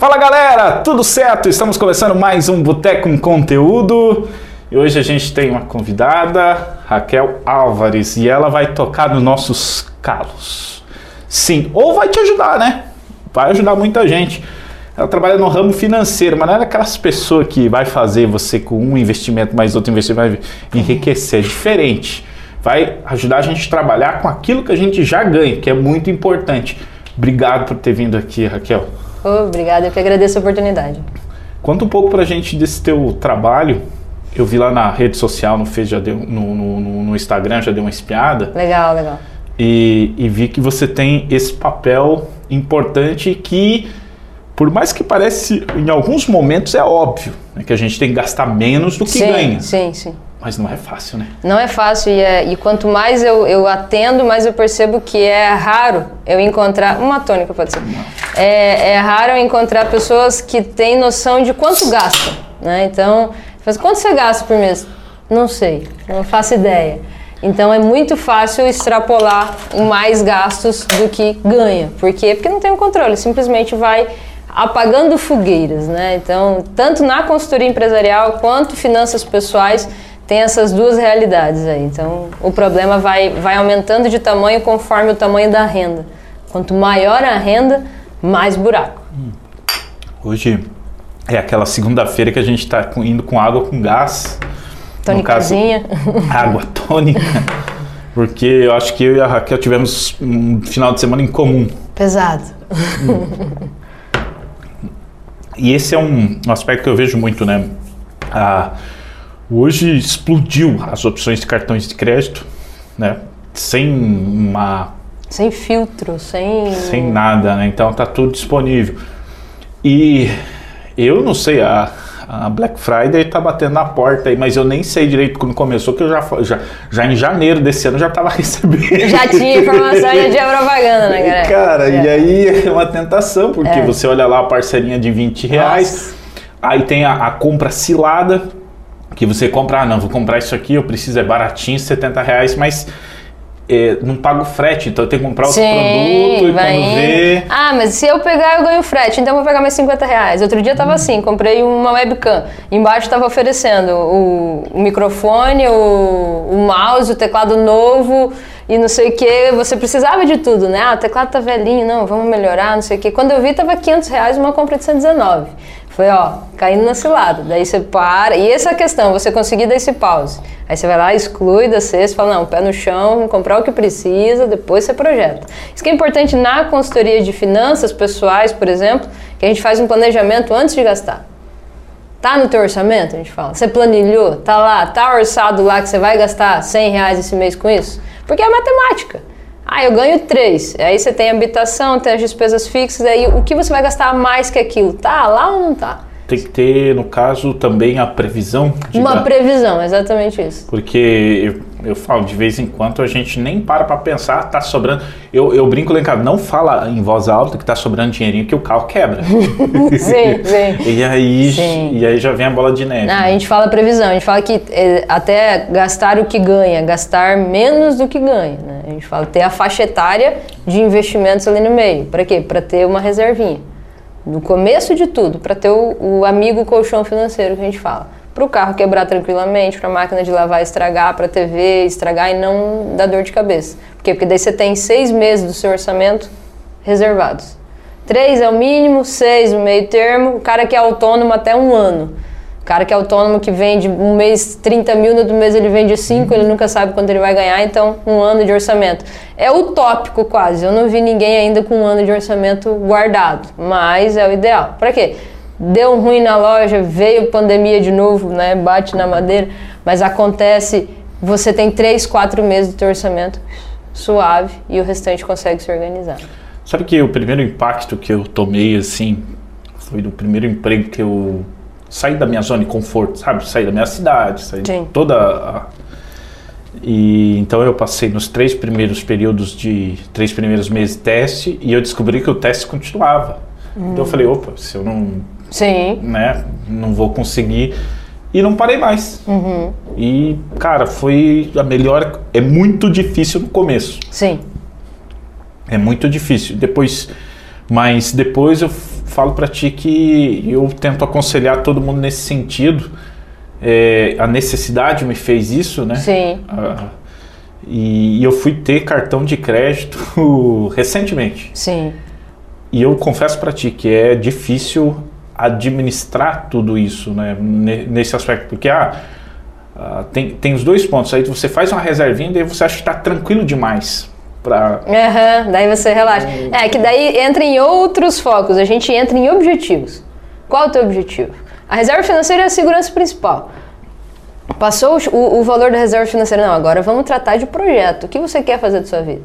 Fala galera, tudo certo? Estamos começando mais um Boteco com Conteúdo e hoje a gente tem uma convidada, Raquel Álvares, e ela vai tocar nos nossos calos. Sim, ou vai te ajudar, né? Vai ajudar muita gente. Ela trabalha no ramo financeiro, mas não é aquelas pessoas que vai fazer você com um investimento mais outro investimento vai enriquecer. É diferente. Vai ajudar a gente a trabalhar com aquilo que a gente já ganha, que é muito importante. Obrigado por ter vindo aqui, Raquel. Obrigada, eu que agradeço a oportunidade. Conta um pouco pra gente desse teu trabalho. Eu vi lá na rede social, no, Face, já deu, no, no, no Instagram, já deu uma espiada. Legal, legal. E, e vi que você tem esse papel importante que, por mais que parece, em alguns momentos é óbvio, né, que a gente tem que gastar menos do que sim, ganha. Sim, sim. Mas não é fácil, né? Não é fácil e, é, e quanto mais eu, eu atendo, mais eu percebo que é raro eu encontrar. Uma tônica pode ser. É, é raro eu encontrar pessoas que têm noção de quanto gastam. Né? Então, mas quanto você gasta por mês? Não sei, não faço ideia. Então é muito fácil extrapolar mais gastos do que ganha. Por quê? Porque não tem o controle, simplesmente vai apagando fogueiras, né? Então, tanto na consultoria empresarial quanto finanças pessoais, tem essas duas realidades aí. Então, o problema vai, vai aumentando de tamanho conforme o tamanho da renda. Quanto maior a renda, mais buraco. Hoje é aquela segunda-feira que a gente está indo com água com gás. Tônicazinha. água tônica. Porque eu acho que eu e a Raquel tivemos um final de semana em comum. Pesado. E esse é um, aspecto que eu vejo muito, né? Ah, hoje explodiu as opções de cartões de crédito, né? Sem uma Sem filtro, sem. sem nada, né? Então tá tudo disponível. E eu não sei, a, a Black Friday tá batendo na porta aí, mas eu nem sei direito quando começou, que eu já, já, já em janeiro desse ano eu já tava recebendo. Já tinha informação, já tinha propaganda, né, galera? Cara, Já. e aí é uma tentação, porque É. você olha lá a parcelinha de 20 reais, aí tem a, a compra cilada, que você compra, ah não, vou comprar isso aqui, eu preciso, é baratinho, 70 reais, mas é, não pago frete, então eu tenho que comprar outro produto e quando vê... Ah, mas se eu pegar, eu ganho frete, então eu vou pegar mais 50 reais. Outro dia tava assim, comprei uma webcam. Embaixo tava oferecendo o, o microfone, o, o mouse, o teclado novo e não sei o que. Você precisava de tudo, né? Ah, o teclado tá velhinho, não, vamos melhorar, não sei o que. Quando eu vi, tava 500 reais uma compra de 119. Foi, ó, caindo na cilada. Daí você para. E essa é a questão, você conseguir dar esse pause. Aí você vai lá, exclui da cesta, fala, não, pé no chão, comprar o que precisa, depois você projeta. Isso que é importante na consultoria de finanças pessoais, por exemplo, que a gente faz um planejamento antes de gastar. Tá no teu orçamento, a gente fala. Você planilhou, tá lá, tá orçado lá que você vai gastar 100 reais esse mês com isso? Porque é matemática. Ah, eu ganho 3. Aí você tem habitação, tem as despesas fixas, aí o que você vai gastar mais que aquilo? Tá lá ou não tá? Tem que ter, no caso, também a previsão de Uma previsão, exatamente isso. Porque eu, falo, de vez em quando a gente nem para pra pensar, tá sobrando. Eu, eu brinco lá em casa, não fala em voz alta que tá sobrando dinheirinho que o carro quebra. Sim, sim. E aí, Sim. e aí já vem a bola de neve. Ah, a gente fala previsão, a gente fala que é, até gastar o que ganha, gastar menos do que ganha. Né? A gente fala ter a faixa etária de investimentos ali no meio. Para quê? Para ter uma reservinha. No começo de tudo, para ter o, o amigo colchão financeiro que a gente fala. Para o carro quebrar tranquilamente, para a máquina de lavar estragar, para a TV estragar e não dar dor de cabeça. Por quê? Porque daí você tem seis meses do seu orçamento reservados. Três é o mínimo, seis o meio termo, o cara que é autônomo até um ano. O cara que é autônomo que vende um mês 30 mil, no outro mês ele vende 5, ele nunca sabe quanto ele vai ganhar, então um ano de orçamento. É utópico quase, eu não vi ninguém ainda com um ano de orçamento guardado, mas é o ideal. Para quê? Deu ruim na loja, veio pandemia de novo, né? Bate na madeira, mas acontece, você tem 3, 4 meses teu orçamento suave e o restante consegue se organizar. Sabe que o primeiro impacto que eu tomei, assim, foi do primeiro emprego que eu saí da minha zona de conforto, sabe? Saí da minha cidade, saí de Sim. toda a... E então eu passei nos três primeiros períodos de três primeiros meses de teste e eu descobri que o teste continuava. Então eu falei, opa, se eu não, Sim, né, não vou conseguir e não parei mais. E cara, foi a melhor. É muito difícil no começo. sim. É muito difícil. Depois, mas depois eu falo para ti que eu tento aconselhar todo mundo nesse sentido. É, a necessidade me fez isso, né? Sim. Ah, e, e eu fui ter cartão de crédito recentemente. Sim. E eu confesso para ti que é difícil administrar tudo isso, né? ne- Nesse aspecto, porque ah, ah, tem, tem os dois pontos. Aí você faz uma reservinha e daí você acha que está tranquilo demais para Aham, daí você relaxa. É que daí entra em outros focos, a gente entra em objetivos. Qual é o teu objetivo? A reserva financeira é a segurança principal. Passou o, o- o valor da reserva financeira, não, agora vamos tratar de projeto. O que você quer fazer da sua vida?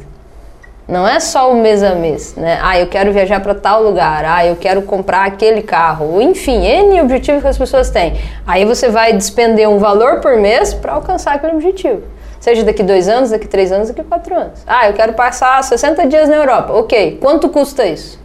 Não é só o mês a mês, né? Ah, eu quero viajar para tal lugar, ah, eu quero comprar aquele carro, enfim, N objetivos que as pessoas têm. Aí você vai despender um valor por mês para alcançar aquele objetivo. Seja daqui dois anos, daqui três anos, daqui quatro anos. Ah, eu quero passar 60 dias na Europa. Ok, quanto custa isso?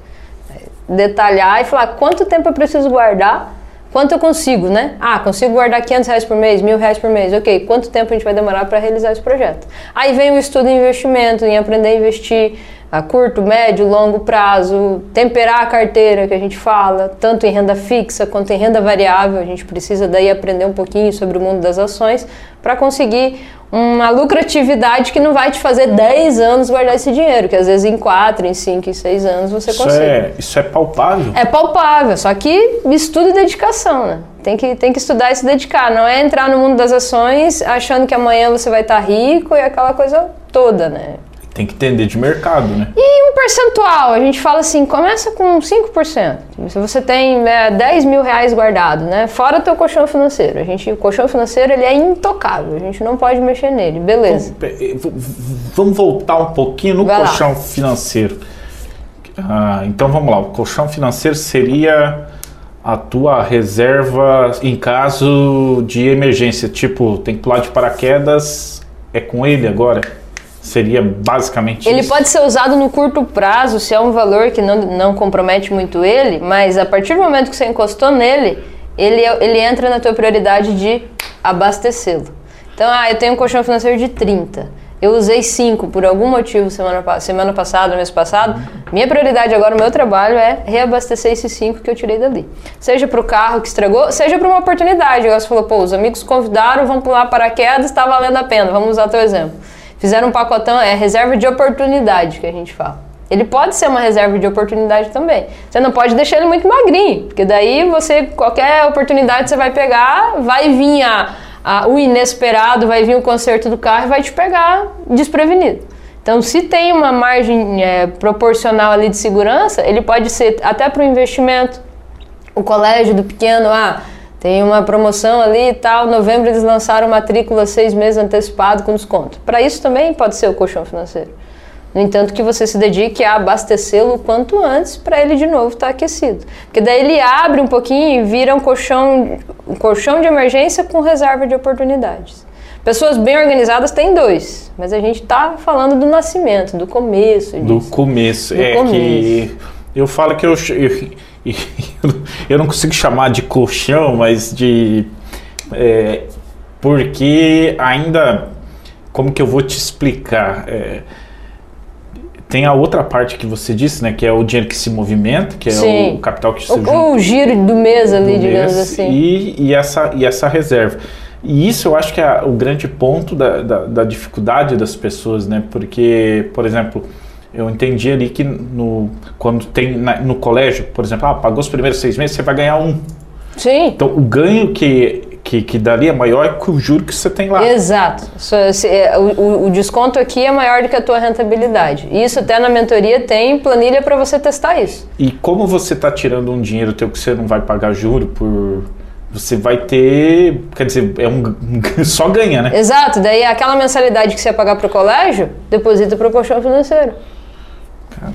Detalhar e falar quanto tempo eu preciso guardar, quanto eu consigo, né? Ah, consigo guardar 500 reais por mês, mil reais por mês. Ok, quanto tempo a gente vai demorar para realizar esse projeto? Aí vem o estudo em investimento, em aprender a investir a curto, médio, longo prazo, temperar a carteira que a gente fala, tanto em renda fixa quanto em renda variável. A gente precisa daí aprender um pouquinho sobre o mundo das ações para conseguir uma lucratividade que não vai te fazer 10 anos guardar esse dinheiro, que às vezes em 4, em 5, em 6 anos você isso consegue. é, isso é palpável. É palpável, só que estudo e dedicação, né? Tem que, tem que estudar e se dedicar. Não é entrar no mundo das ações achando que amanhã você vai estar rico e aquela coisa toda, né? Tem que entender de mercado, né? E um percentual, a gente fala assim, começa com 5%. Se você tem né, 10 mil reais guardado, né? Fora teu colchão financeiro. A gente, o colchão financeiro ele é intocável, a gente não pode mexer nele, beleza. Vamos, eh, Vamos voltar um pouquinho no Vai lá. colchão financeiro. Ah, então vamos lá, o colchão financeiro seria a tua reserva em caso de emergência, tipo, tem que pular de paraquedas, é com ele agora? Seria basicamente Ele isso? pode ser usado no curto prazo, se é um valor que não, não compromete muito ele, mas a partir do momento que você encostou nele, ele, ele entra na tua prioridade de abastecê-lo. Então, ah, eu tenho um colchão financeiro de 30. Eu usei 5 por algum motivo semana, semana passada, mês passado. Minha prioridade agora, o meu trabalho é reabastecer esses 5 que eu tirei dali. Seja para o carro que estragou, seja para uma oportunidade. Você falou, pô, os amigos convidaram, vamos pular paraquedas, está valendo a pena. Vamos usar teu exemplo. Fizeram um pacotão, é reserva de oportunidade que a gente fala. Ele pode ser uma reserva de oportunidade também. Você não pode deixar ele muito magrinho, porque daí você, qualquer oportunidade você vai pegar, vai vir a, a- o inesperado, vai vir o conserto do carro e vai te pegar desprevenido. Então, se tem uma margem é, proporcional ali de segurança, ele pode ser até para o investimento, o colégio do pequeno, ah, tem uma promoção ali e tal, novembro eles lançaram matrícula seis meses antecipado com desconto. Para isso também pode ser o colchão financeiro. No entanto, que você se dedique a abastecê-lo o quanto antes para ele de novo estar aquecido. Porque daí ele abre um pouquinho e vira um colchão, um colchão de emergência com reserva de oportunidades. Pessoas bem organizadas têm dois, mas a gente está falando do nascimento, do começo Do disso. começo. Do é começo. que eu falo que eu, eu, eu não consigo chamar de colchão, mas de. é, porque ainda. Como que eu vou te explicar? É, tem a outra parte que você disse, né? Que é o dinheiro que se movimenta, que é Sim. o capital que se junta O, o giro do mês ali, do digamos mês assim. E, e, essa, e essa reserva. E isso eu acho que é o grande ponto da, da, da dificuldade das pessoas, né? Porque, por exemplo, eu entendi ali que no, quando tem na- no colégio, por exemplo, ah, pagou os primeiros seis meses, você vai ganhar um. Sim. Então o ganho que, que, que dali é maior que o juro que você tem lá. Exato. É, O, o- desconto aqui é maior do que a tua rentabilidade. Isso até na mentoria tem planilha para você testar isso. E como você está tirando um dinheiro teu que você não vai pagar juro por. Você vai ter. Quer dizer, é um, um só ganha, né? Exato. Daí aquela mensalidade que você ia pagar para o colégio, deposita para o colchão financeiro.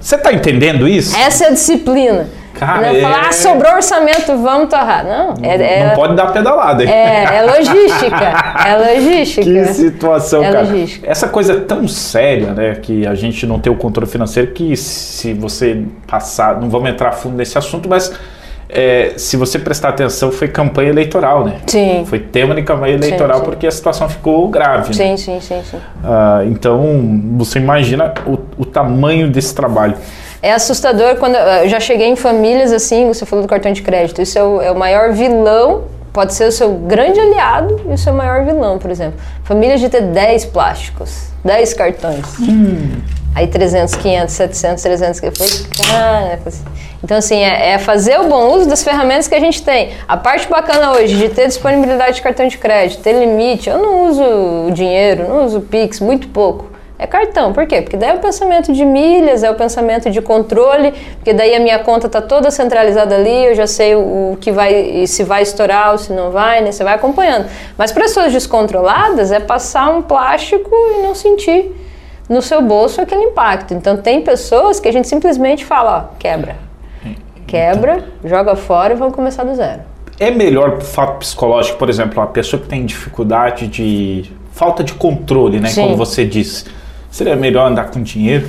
Você está entendendo isso? Essa é a disciplina. Cara, não é falar, é- ah, sobrou orçamento, vamos torrar. Não, é, é, Não pode dar pedalada. hein? é, é logística. É logística. Que situação, É cara. logística. Essa coisa é tão séria, né? Que a gente não tem o controle financeiro que se você passar. Não vamos entrar fundo nesse assunto, mas é, se você prestar atenção, foi campanha eleitoral, né? Sim. Foi tema de campanha eleitoral sim. porque a situação ficou grave. né? Sim, sim, sim, sim. Ah, então, você imagina o, o tamanho desse trabalho. é assustador quando eu já cheguei em famílias assim, você falou do cartão de crédito, isso é o, é o maior vilão, pode ser o seu grande aliado e o seu maior vilão, por exemplo. Famílias de ter 10 plásticos, 10 cartões. Aí 300, 500, 700, 300, que falei, cara, então assim, é, é, fazer o bom uso das ferramentas que a gente tem. A parte bacana hoje de ter disponibilidade de cartão de crédito, ter limite, eu não uso o dinheiro, não uso Pix, muito pouco. É cartão, por quê? Porque daí é o pensamento de milhas, é o pensamento de controle, porque daí a minha conta está toda centralizada ali, eu já sei o que vai, se vai estourar ou se não vai, né? Você vai acompanhando. Mas para pessoas descontroladas é passar um plástico e não sentir no seu bolso aquele impacto. Então tem pessoas que a gente simplesmente fala, ó, quebra. Quebra, joga fora e vamos começar do zero. É melhor fato psicológico, por exemplo, uma pessoa que tem dificuldade de falta de controle, né, Sim. como você disse Seria melhor andar com dinheiro?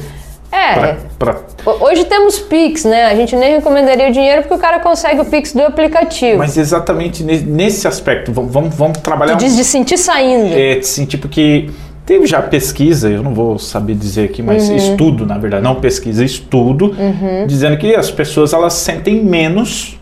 É. Pra, pra... Hoje temos Pix, né? A gente nem recomendaria o dinheiro porque o cara consegue o Pix do aplicativo. Mas exatamente nesse aspecto, vamos, vamos trabalhar. Tu diz de sentir saindo. É, de sentir, porque teve já pesquisa, eu não vou saber dizer aqui, mas uhum. estudo, na verdade, não pesquisa, estudo, uhum. dizendo que as pessoas elas sentem menos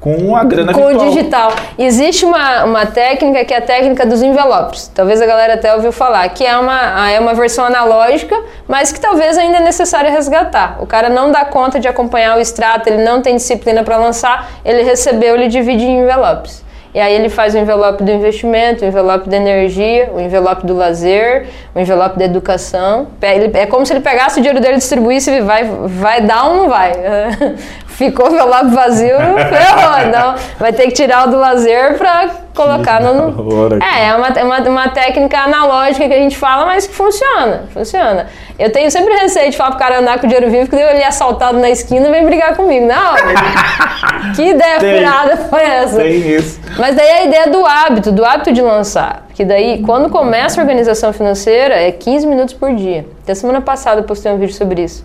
com a grana com virtual. o digital. Existe uma, uma técnica que é a técnica dos envelopes. Talvez a galera até ouviu falar, que é uma, é uma versão analógica, mas que talvez ainda é necessário resgatar. O cara não dá conta de acompanhar o extrato, ele não tem disciplina para lançar, ele recebeu, ele divide em envelopes. E aí ele faz o envelope do investimento, o envelope da energia, o envelope do lazer, o envelope da educação. É como se ele pegasse o dinheiro dele e distribuísse e vai, vai dar ou não vai. ficou o envelope vazio, ferrou. Então, vai ter que tirar o do lazer para colocar no. É, é uma, é uma, uma técnica analógica que a gente fala, mas que funciona. Funciona. Eu tenho sempre receio de falar pro cara andar com o dinheiro vivo, porque ele é assaltado na esquina e vem brigar comigo. Não, que ideia tem, furada foi essa? Tem isso. Mas daí a ideia do hábito, do hábito de lançar. Que daí, quando começa a organização financeira, é 15 minutos por dia. Até semana passada eu postei um vídeo sobre isso.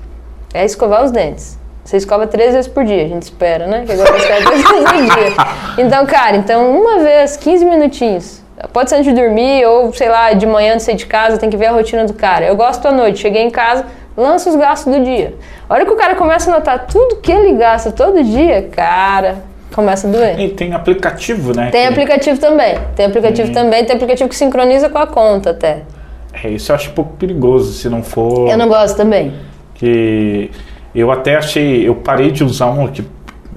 É escovar os dentes. Você escova três vezes por dia, a gente espera, né? Que agora você escova três vezes por dia. Então, cara, então uma vez, 15 minutinhos. Pode ser antes de dormir ou, sei lá, de manhã antes de sair de casa, tem que ver a rotina do cara. Eu gosto à noite, cheguei em casa, lança os gastos do dia. A hora que o cara começa a notar tudo que ele gasta todo dia, cara, começa a doer. E tem aplicativo, né? Tem que... aplicativo também. Tem aplicativo também, tem aplicativo que sincroniza com a conta até. É, isso eu acho um pouco perigoso se não for. Eu não gosto também. Que eu até achei, eu parei de usar um que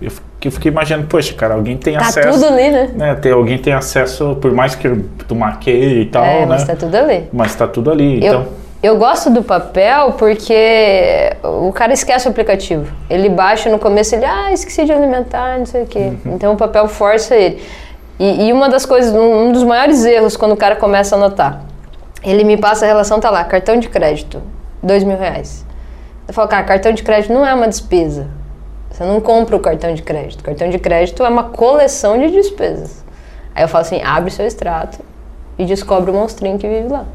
eu, que eu fiquei imaginando, poxa, cara, alguém tem tá acesso. Tá tudo ali, né? né tem, alguém tem acesso, por mais que tu maqueie e tal, é, né? Mas tá tudo ali. Mas tá tudo ali. Eu, então. Eu gosto do papel porque o cara esquece o aplicativo. Ele baixa no começo, ele, ah, esqueci de alimentar, não sei o quê. Uhum. Então o papel força ele. E, e, uma das coisas, um dos maiores erros quando o cara começa a anotar, ele me passa a relação, tá lá, cartão de crédito, dois mil reais. Eu falo, cara, cartão de crédito não é uma despesa. Você não compra o cartão de crédito. O cartão de crédito é uma coleção de despesas. Aí eu falo assim, abre seu extrato e descobre o monstrinho que vive lá.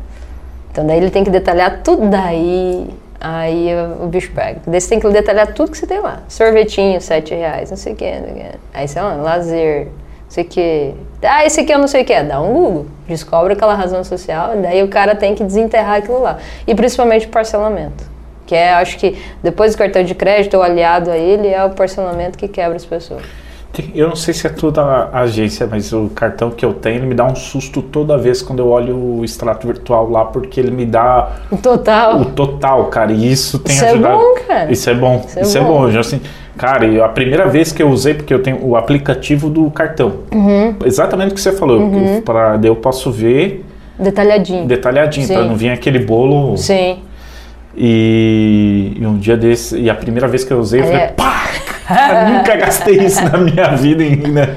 Então daí ele tem que detalhar tudo daí. Aí o bicho pega. Daí você tem que detalhar tudo que você tem lá. Sorvetinho, sete reais, não sei o que. Aí você, ó, lazer, não sei o que. Ah, esse aqui eu não sei o que. Dá um Google. Descobre aquela razão social. Daí o cara tem que desenterrar aquilo lá. E principalmente parcelamento. Que é, acho que depois do cartão de crédito, ou aliado a ele, é o parcelamento que quebra as pessoas. Eu não sei se é toda a agência, mas o cartão que eu tenho, ele me dá um susto toda vez quando eu olho o extrato virtual lá, porque ele me dá... O total. O total, cara, e isso tem isso ajudado... Isso é bom, cara. Isso é bom, isso é, isso é bom. Já, assim, cara, a primeira vez que eu usei, porque eu tenho o aplicativo do cartão. Uhum. Exatamente o que você falou, uhum. para eu posso ver... Detalhadinho. Detalhadinho, para não vir aquele bolo... Sim. E, e, um dia desse, e a primeira vez que eu usei, eu falei, é. pá! nunca gastei isso na minha vida ainda.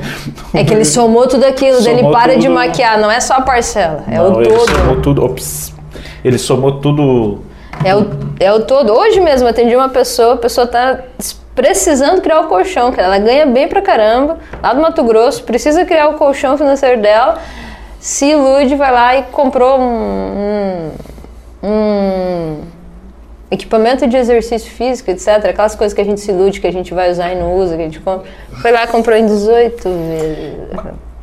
É que ele somou tudo aquilo, somou ele para tudo, de maquiar, não é só a parcela, é não, o ele todo. Somou tudo, ops, ele somou tudo. É o, é o todo. Hoje mesmo atendi uma pessoa, a pessoa tá precisando criar o colchão, que ela ganha bem pra caramba, lá do Mato Grosso, precisa criar o colchão financeiro dela, se ilude, vai lá e comprou um, um, um equipamento de exercício físico, etc. Aquelas coisas que a gente se ilude, que a gente vai usar e não usa, que a gente compra. Foi lá comprou em 18 vezes.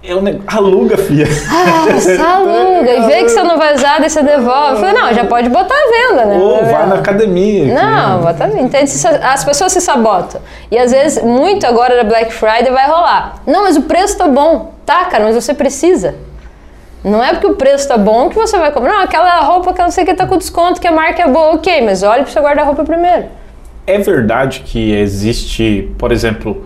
É um negócio. Aluga, filha. Ah, aluga. E vê que você não vai usar, daí você devolve. Eu falei, não, já pode botar à venda, né? Ou vai na academia. Não, bota à venda. Se- as pessoas se sabotam. E às vezes, muito agora da Black Friday vai rolar. Não, mas o preço tá bom. Tá, cara, mas você precisa. Não é porque o preço tá bom que você vai comprar. Não, aquela roupa que eu não sei que tá com desconto, que a marca é boa, ok, mas olhe pro seu guarda-roupa primeiro. É verdade que existe, por exemplo,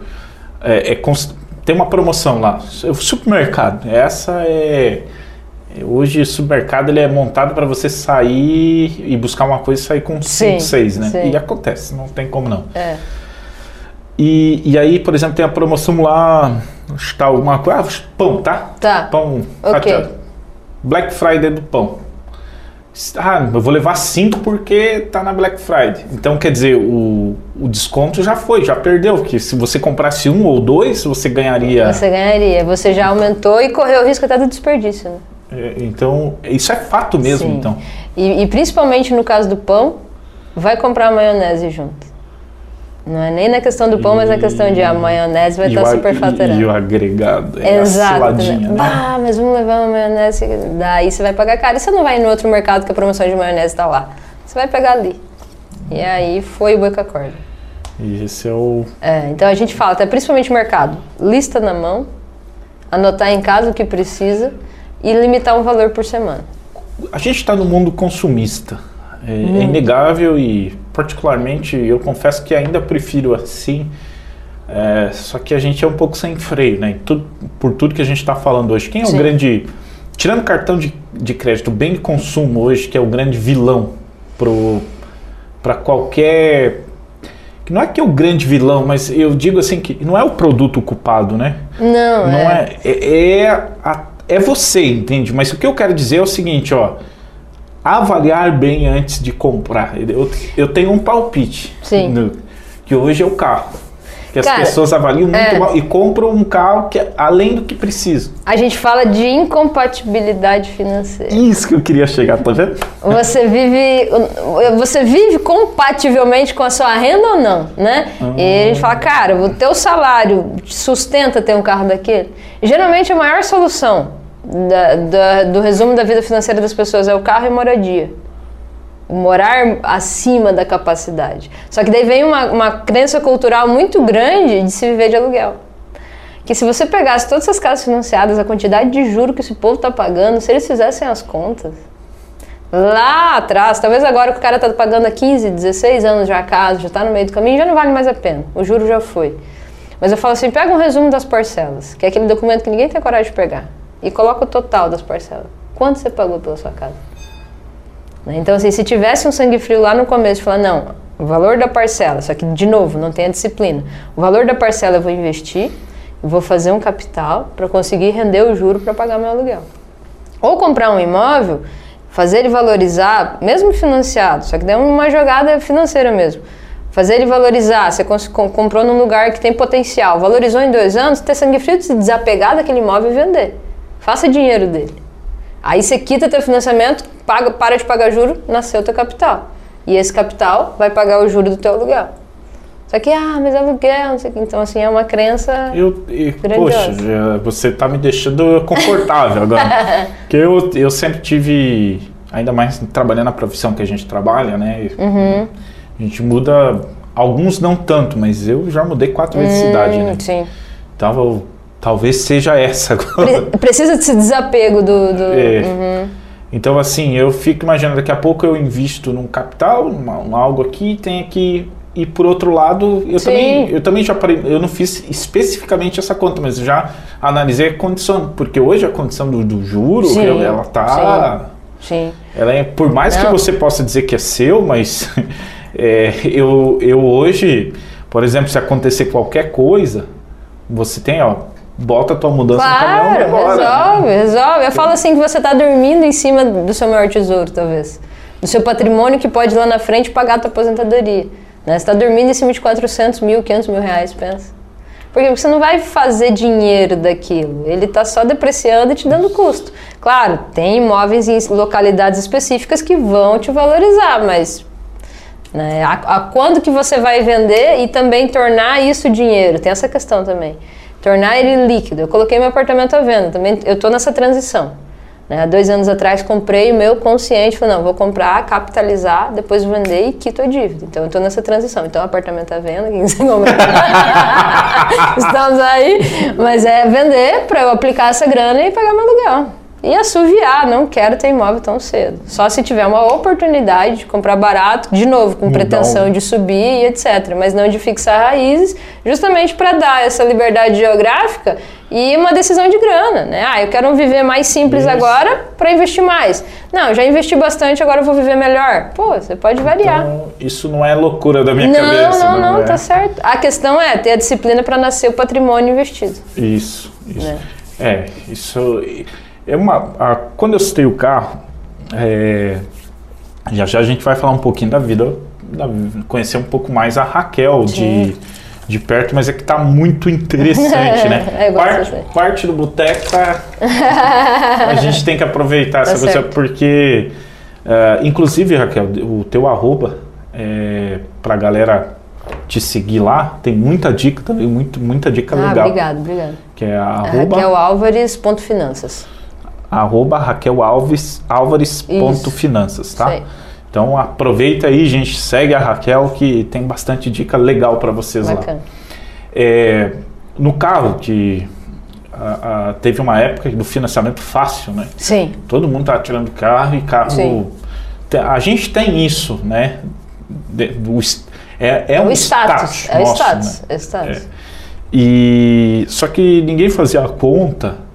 é, é cons- tem uma promoção lá, supermercado. Essa é é, hoje o supermercado ele é montado para você sair e buscar uma coisa e sair com Sim, 5, 6, né? sim. E acontece, não tem como não. É. E, e aí, por exemplo, tem a promoção lá, acho que tá alguma coisa, ah, pão, tá? Tá. Pão Ok. fatiado. Black Friday do pão. Ah, eu vou levar cinco porque tá na Black Friday. Então, quer dizer, o, o desconto já foi, já perdeu. Porque se você comprasse um ou dois, você ganharia. Você ganharia. Você já aumentou e correu o risco até do desperdício, né? É, Então, isso é fato mesmo, Sim. então. E, e principalmente no caso do pão, vai comprar maionese junto. Não é nem na questão do pão, mas na questão de a maionese vai E estar o a- super e, e o agregado. É Exato. né? Ah, mas vamos levar uma maionese. Daí você vai pagar caro. E você não vai no outro mercado que a promoção de maionese está lá. Você vai pegar ali. E aí foi o boi com a corda. E esse é o. É, então a gente fala, até principalmente mercado, lista na mão, anotar em casa o que precisa e limitar um valor por semana. A gente está no mundo consumista. É, Hum. é inegável e, particularmente, eu confesso que ainda prefiro assim. É, só que a gente é um pouco sem freio, né? Tudo- por tudo que a gente está falando hoje. Quem é Sim. o grande. Tirando cartão de, de crédito, o bem de consumo hoje, que é o grande vilão para qualquer. que Não é que é o grande vilão, mas eu digo assim que não é o produto culpado, né? Não, Não é. é. É, é, a- é você, entende? Mas o que eu quero dizer é o seguinte, ó. Avaliar bem antes de comprar. Eu, eu tenho um palpite. No- que hoje é o carro. Que as Cara, pessoas avaliam muito é. mal e compram um carro que é além do que precisa. A gente fala de incompatibilidade financeira. Isso que eu queria chegar, tá vendo? Você vive, você vive compativelmente com a sua renda ou não, né? E a gente fala, cara, o teu salário te sustenta ter um carro daquele? E, geralmente a maior solução da- da- do resumo da vida financeira das pessoas é o carro e moradia. Morar acima da capacidade. Só que daí vem uma, uma crença cultural muito grande de se viver de aluguel. Que se você pegasse todas essas casas financiadas, a quantidade de juro que esse povo está pagando, se eles fizessem as contas, lá atrás, talvez agora que o cara está pagando há 15, 16 anos já a casa, já está no meio do caminho, já não vale mais a pena. O juro já foi. Mas eu falo assim, pega um resumo das parcelas, que é aquele documento que ninguém tem coragem de pegar, e coloca o total das parcelas. Quanto você pagou pela sua casa? Né? Então, assim, se tivesse um sangue frio lá no começo, falar, não, o valor da parcela, só que, de novo, não tem a disciplina. O valor da parcela eu vou investir, eu vou fazer um capital para conseguir render o juro para pagar meu aluguel. Ou comprar um imóvel, fazer ele valorizar, mesmo financiado, só que daí é uma jogada financeira mesmo. Fazer ele valorizar, você comprou num lugar que tem potencial, valorizou em dois anos, ter sangue frio de se desapegar daquele imóvel e vender. Faça dinheiro dele. Aí você quita teu financiamento, paga, para de pagar juro, nasceu teu capital. E esse capital vai pagar o juro do teu aluguel. Só que, ah, mas aluguel, não sei o que. Então, assim, é uma crença. Eu, e, Grandiosa. poxa, você tá me deixando confortável agora. Porque eu, eu sempre tive, ainda mais trabalhando na profissão que a gente trabalha, né? Uhum. A gente muda, alguns não tanto, mas eu já mudei quatro vezes de cidade, né? Hum, Sim. Então, eu- talvez seja essa agora. Pre- precisa desse desapego do. do- É. Uhum. Então, assim, eu fico imaginando, daqui a pouco eu invisto num capital, um algo aqui, tem aqui. E por outro lado, eu Sim. também, eu também já parei, eu não fiz especificamente essa conta, mas já analisei a condição, porque hoje a condição do, do juro, Sim, ela, tá. Sim. Ela é, por mais que Não. você possa dizer que é seu, mas é, eu, eu hoje, por exemplo, se acontecer qualquer coisa, você tem, ó, bota a tua mudança no caminhão e Claro, resolve, resolve. Eu falo assim que você está dormindo em cima do seu maior tesouro, talvez. Do seu patrimônio que pode lá na frente pagar a tua aposentadoria. Né? Você está dormindo em cima de 400 mil, 500 mil reais, pensa. Porque você não vai fazer dinheiro daquilo. Ele está só depreciando e te dando custo. Claro, tem imóveis em localidades específicas que vão te valorizar, mas né, a, a quando que você vai vender e também tornar isso dinheiro? Tem essa questão também. Tornar ele líquido. Eu coloquei meu apartamento à venda, também eu estou nessa transição. Né? Há dois anos atrás comprei o meu consciente, falei, não, vou comprar, capitalizar, depois vender e quito a dívida. Então eu estou nessa transição. Então apartamento à venda, quem quiser comprar. Estamos aí, mas é vender para eu aplicar essa grana e pagar meu aluguel. E assoviar, não quero ter imóvel tão cedo. Só se tiver uma oportunidade de comprar barato, de novo, com pretensão de subir e etc. Mas não de fixar raízes, justamente para dar essa liberdade geográfica e uma decisão de grana, né? Ah, eu quero viver mais simples Isso. agora para investir mais. Não, já investi bastante, agora eu vou viver melhor. Pô, você pode variar. Então, isso não é loucura da minha não, cabeça. Não, não, não, é? tá certo. A questão é ter a disciplina para nascer o patrimônio investido. Isso, isso. É, é isso é uma, a, quando eu citei o carro, é, já já a gente vai falar um pouquinho da vida, da, conhecer um pouco mais a Raquel de, de perto, mas é que tá muito interessante, né? é, parte, parte do boteco tá, a gente tem que aproveitar tá essa coisa, porque, uh, inclusive, Raquel, o teu arroba, é, pra galera te seguir lá, tem muita dica também, muito, muita dica ah, legal. Obrigado, obrigado. Que é arroba... Raquel Álvares, ponto finanças arroba Raquel Alves, Álvares.finanças, tá? Então aproveita aí, gente, segue a Raquel que tem bastante dica legal para vocês Bacana. lá. É, no carro, que a, a, teve uma época do financiamento fácil, né? Sim. Todo mundo tá tirando carro e carro. Sim. A gente tem isso, né? De, do, é, é, é um status. status é o status. Né? É status. É. E, só que ninguém fazia a conta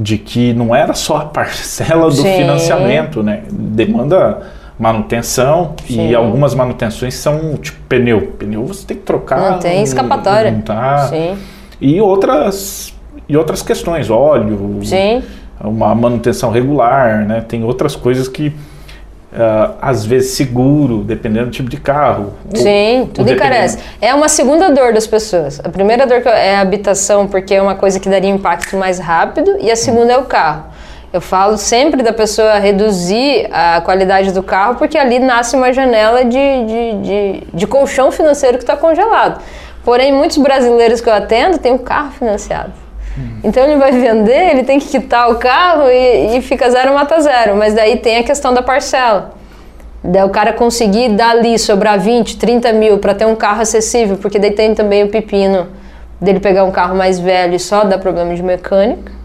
de que não era só a parcela do Sim. financiamento, né? Demanda manutenção Sim. e algumas manutenções são tipo pneu. Pneu você tem que trocar. Não tem escapatória. Não tá. Sim. E outras e outras questões, óleo, Sim. uma manutenção regular, né? Tem outras coisas que Uh, às vezes seguro, dependendo do tipo de carro. Sim, ou, tudo ou encarece. É uma segunda dor das pessoas. A primeira dor é a habitação, porque é uma coisa que daria impacto mais rápido, e a segunda é o carro. Eu falo sempre da pessoa reduzir a qualidade do carro, porque ali nasce uma janela de, de, de, de colchão financeiro que está congelado. Porém, muitos brasileiros que eu atendo têm um carro financiado. Então ele vai vender, ele tem que quitar o carro e, e fica zero mata zero. Mas daí tem a questão da parcela. Daí o cara conseguir dali sobrar 20, 30 mil para ter um carro acessível, porque daí tem também o pepino dele pegar um carro mais velho e só dar problema de mecânica.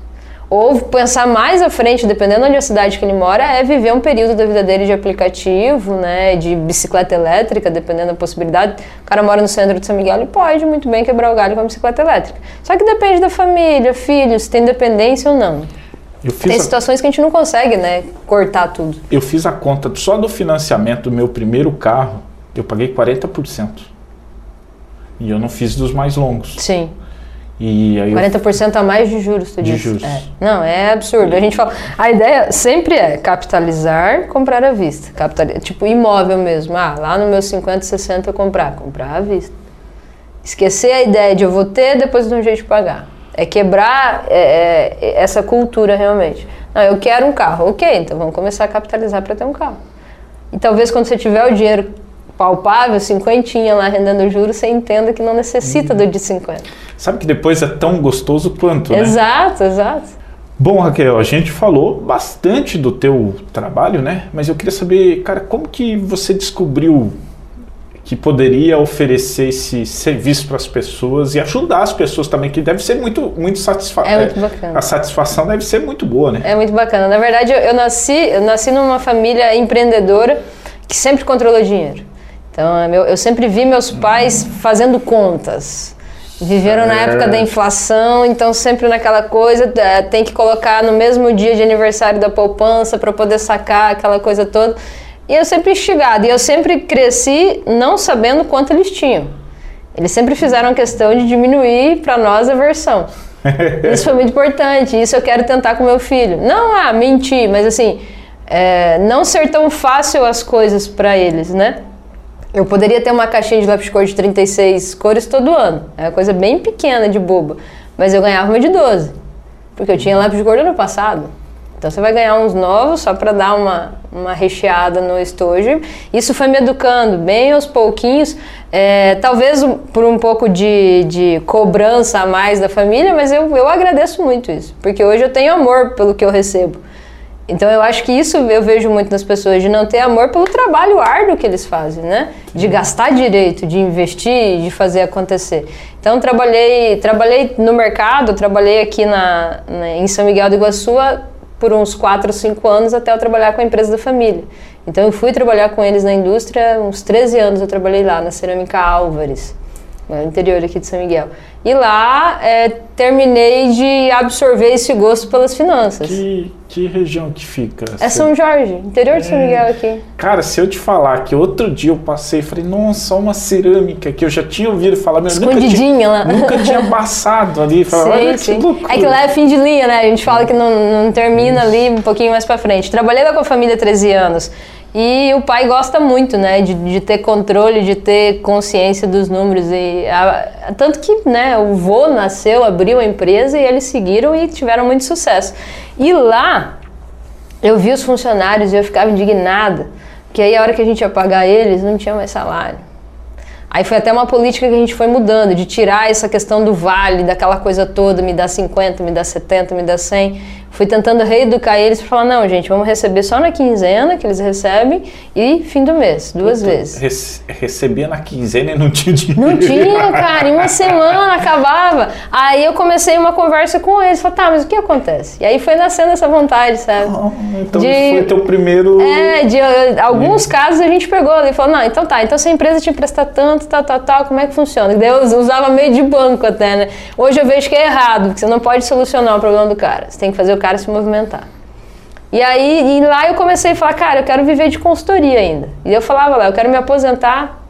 Ou pensar mais à frente, dependendo da cidade que ele mora, é viver um período da vida dele de aplicativo, né, de bicicleta elétrica, dependendo da possibilidade. O cara mora no centro de São Miguel e pode muito bem quebrar o galho com a bicicleta elétrica. Só que depende da família, filhos, se tem dependência ou não. tem situações a... que a gente não consegue, né, cortar tudo. Eu fiz a conta só do financiamento do meu primeiro carro, eu paguei 40%. E eu não fiz dos mais longos. Sim. E aí 40% eu... a mais de juros, tu de juros. É. Não, é absurdo. A gente fala, a ideia sempre é capitalizar, comprar à vista. Capital, tipo imóvel mesmo. Ah, lá no meu 50, 60 eu comprar, comprar à vista. Esquecer a ideia de eu vou ter, depois de um jeito de pagar. É quebrar é, é, essa cultura realmente. Não, eu quero um carro. Ok, então vamos começar a capitalizar para ter um carro. E talvez quando você tiver o dinheiro palpável, cinquentinha lá rendendo juros, você entenda que não necessita hum. do de 50. Sabe que depois é tão gostoso quanto, né? Exato, exato. Bom, Raquel, a gente falou bastante do teu trabalho, né? Mas eu queria saber, cara, como que você descobriu que poderia oferecer esse serviço para as pessoas e ajudar as pessoas também, que deve ser muito, muito satisfatório. É muito bacana. A satisfação deve ser muito boa, né? É muito bacana. Na verdade, eu, eu nasci, eu nasci numa família empreendedora que sempre controlou dinheiro. Então, eu, eu sempre vi meus pais fazendo contas. Viveram na época da inflação, então sempre naquela coisa, é, tem que colocar no mesmo dia de aniversário da poupança para poder sacar aquela coisa toda. E eu sempre instigado, e eu sempre cresci não sabendo quanto eles tinham. Eles sempre fizeram questão de diminuir para nós a versão. Isso foi muito importante, isso eu quero tentar com meu filho. Não, ah, mentir, mas assim, é, não ser tão fácil as coisas para eles, né? Eu poderia ter uma caixinha de lápis cor de 36 cores todo ano. É uma coisa bem pequena, de boba. Mas eu ganhava uma de 12. Porque eu tinha lápis de cor no ano passado. Então você vai ganhar uns novos só para dar uma, uma recheada no estojo. Isso foi me educando bem aos pouquinhos, é, talvez por um pouco de, de cobrança a mais da família, mas eu, eu agradeço muito isso, porque hoje eu tenho amor pelo que eu recebo. Então eu acho que isso eu vejo muito nas pessoas, de não ter amor pelo trabalho árduo que eles fazem, né? De gastar direito, de investir, de fazer acontecer. Então trabalhei, trabalhei no mercado, trabalhei aqui na, na em São Miguel do Iguaçu por uns 4 ou 5 anos até eu trabalhar com a empresa da família. Então eu fui trabalhar com eles na indústria, uns 13 anos eu trabalhei lá, na Cerâmica Álvares, no interior aqui de São Miguel. E lá é, terminei de absorver esse gosto pelas finanças. Que, que região que fica? É São Jorge, interior de São é. Miguel aqui. Cara, se eu te falar que outro dia eu passei e falei, nossa, uma cerâmica que eu já tinha ouvido falar, mas Escondidinha nunca tinha, lá. Nunca tinha passado ali. Falei, sim, sim. É que lá é fim de linha, né? A gente fala que não, não termina ali um pouquinho mais pra frente. Trabalhei lá com a família 13 anos. E o pai gosta muito, né, de, de ter controle, de ter consciência dos números. E a, tanto que, né, o vô nasceu, abriu a empresa e eles seguiram e tiveram muito sucesso. E lá eu vi os funcionários e eu ficava indignada, porque aí a hora que a gente ia pagar eles não tinha mais salário. Aí foi até uma política que a gente foi mudando, de tirar essa questão do vale, daquela coisa toda, me dá 50, me dá 70, me dá 100 fui tentando reeducar eles para falar, não, gente, vamos receber só na quinzena que eles recebem e fim do mês, duas vezes. Rece recebia na quinzena e não tinha dinheiro. Não tinha, cara, em uma semana acabava. Aí eu comecei uma conversa com eles, falei, tá, mas o que acontece? E aí foi nascendo essa vontade, sabe? Ah, então de, foi teu primeiro... É, de alguns casos a gente pegou ali e falou, não, então tá, então se a empresa te emprestar tanto, tal, tal, tal, como é que funciona? Daí eu usava meio de banco até, né? Hoje eu vejo que é errado, porque você não pode solucionar o problema do cara, você tem que fazer o cara se movimentar. E aí, e lá eu comecei a falar, cara, eu quero viver de consultoria ainda. E eu falava lá, eu quero me aposentar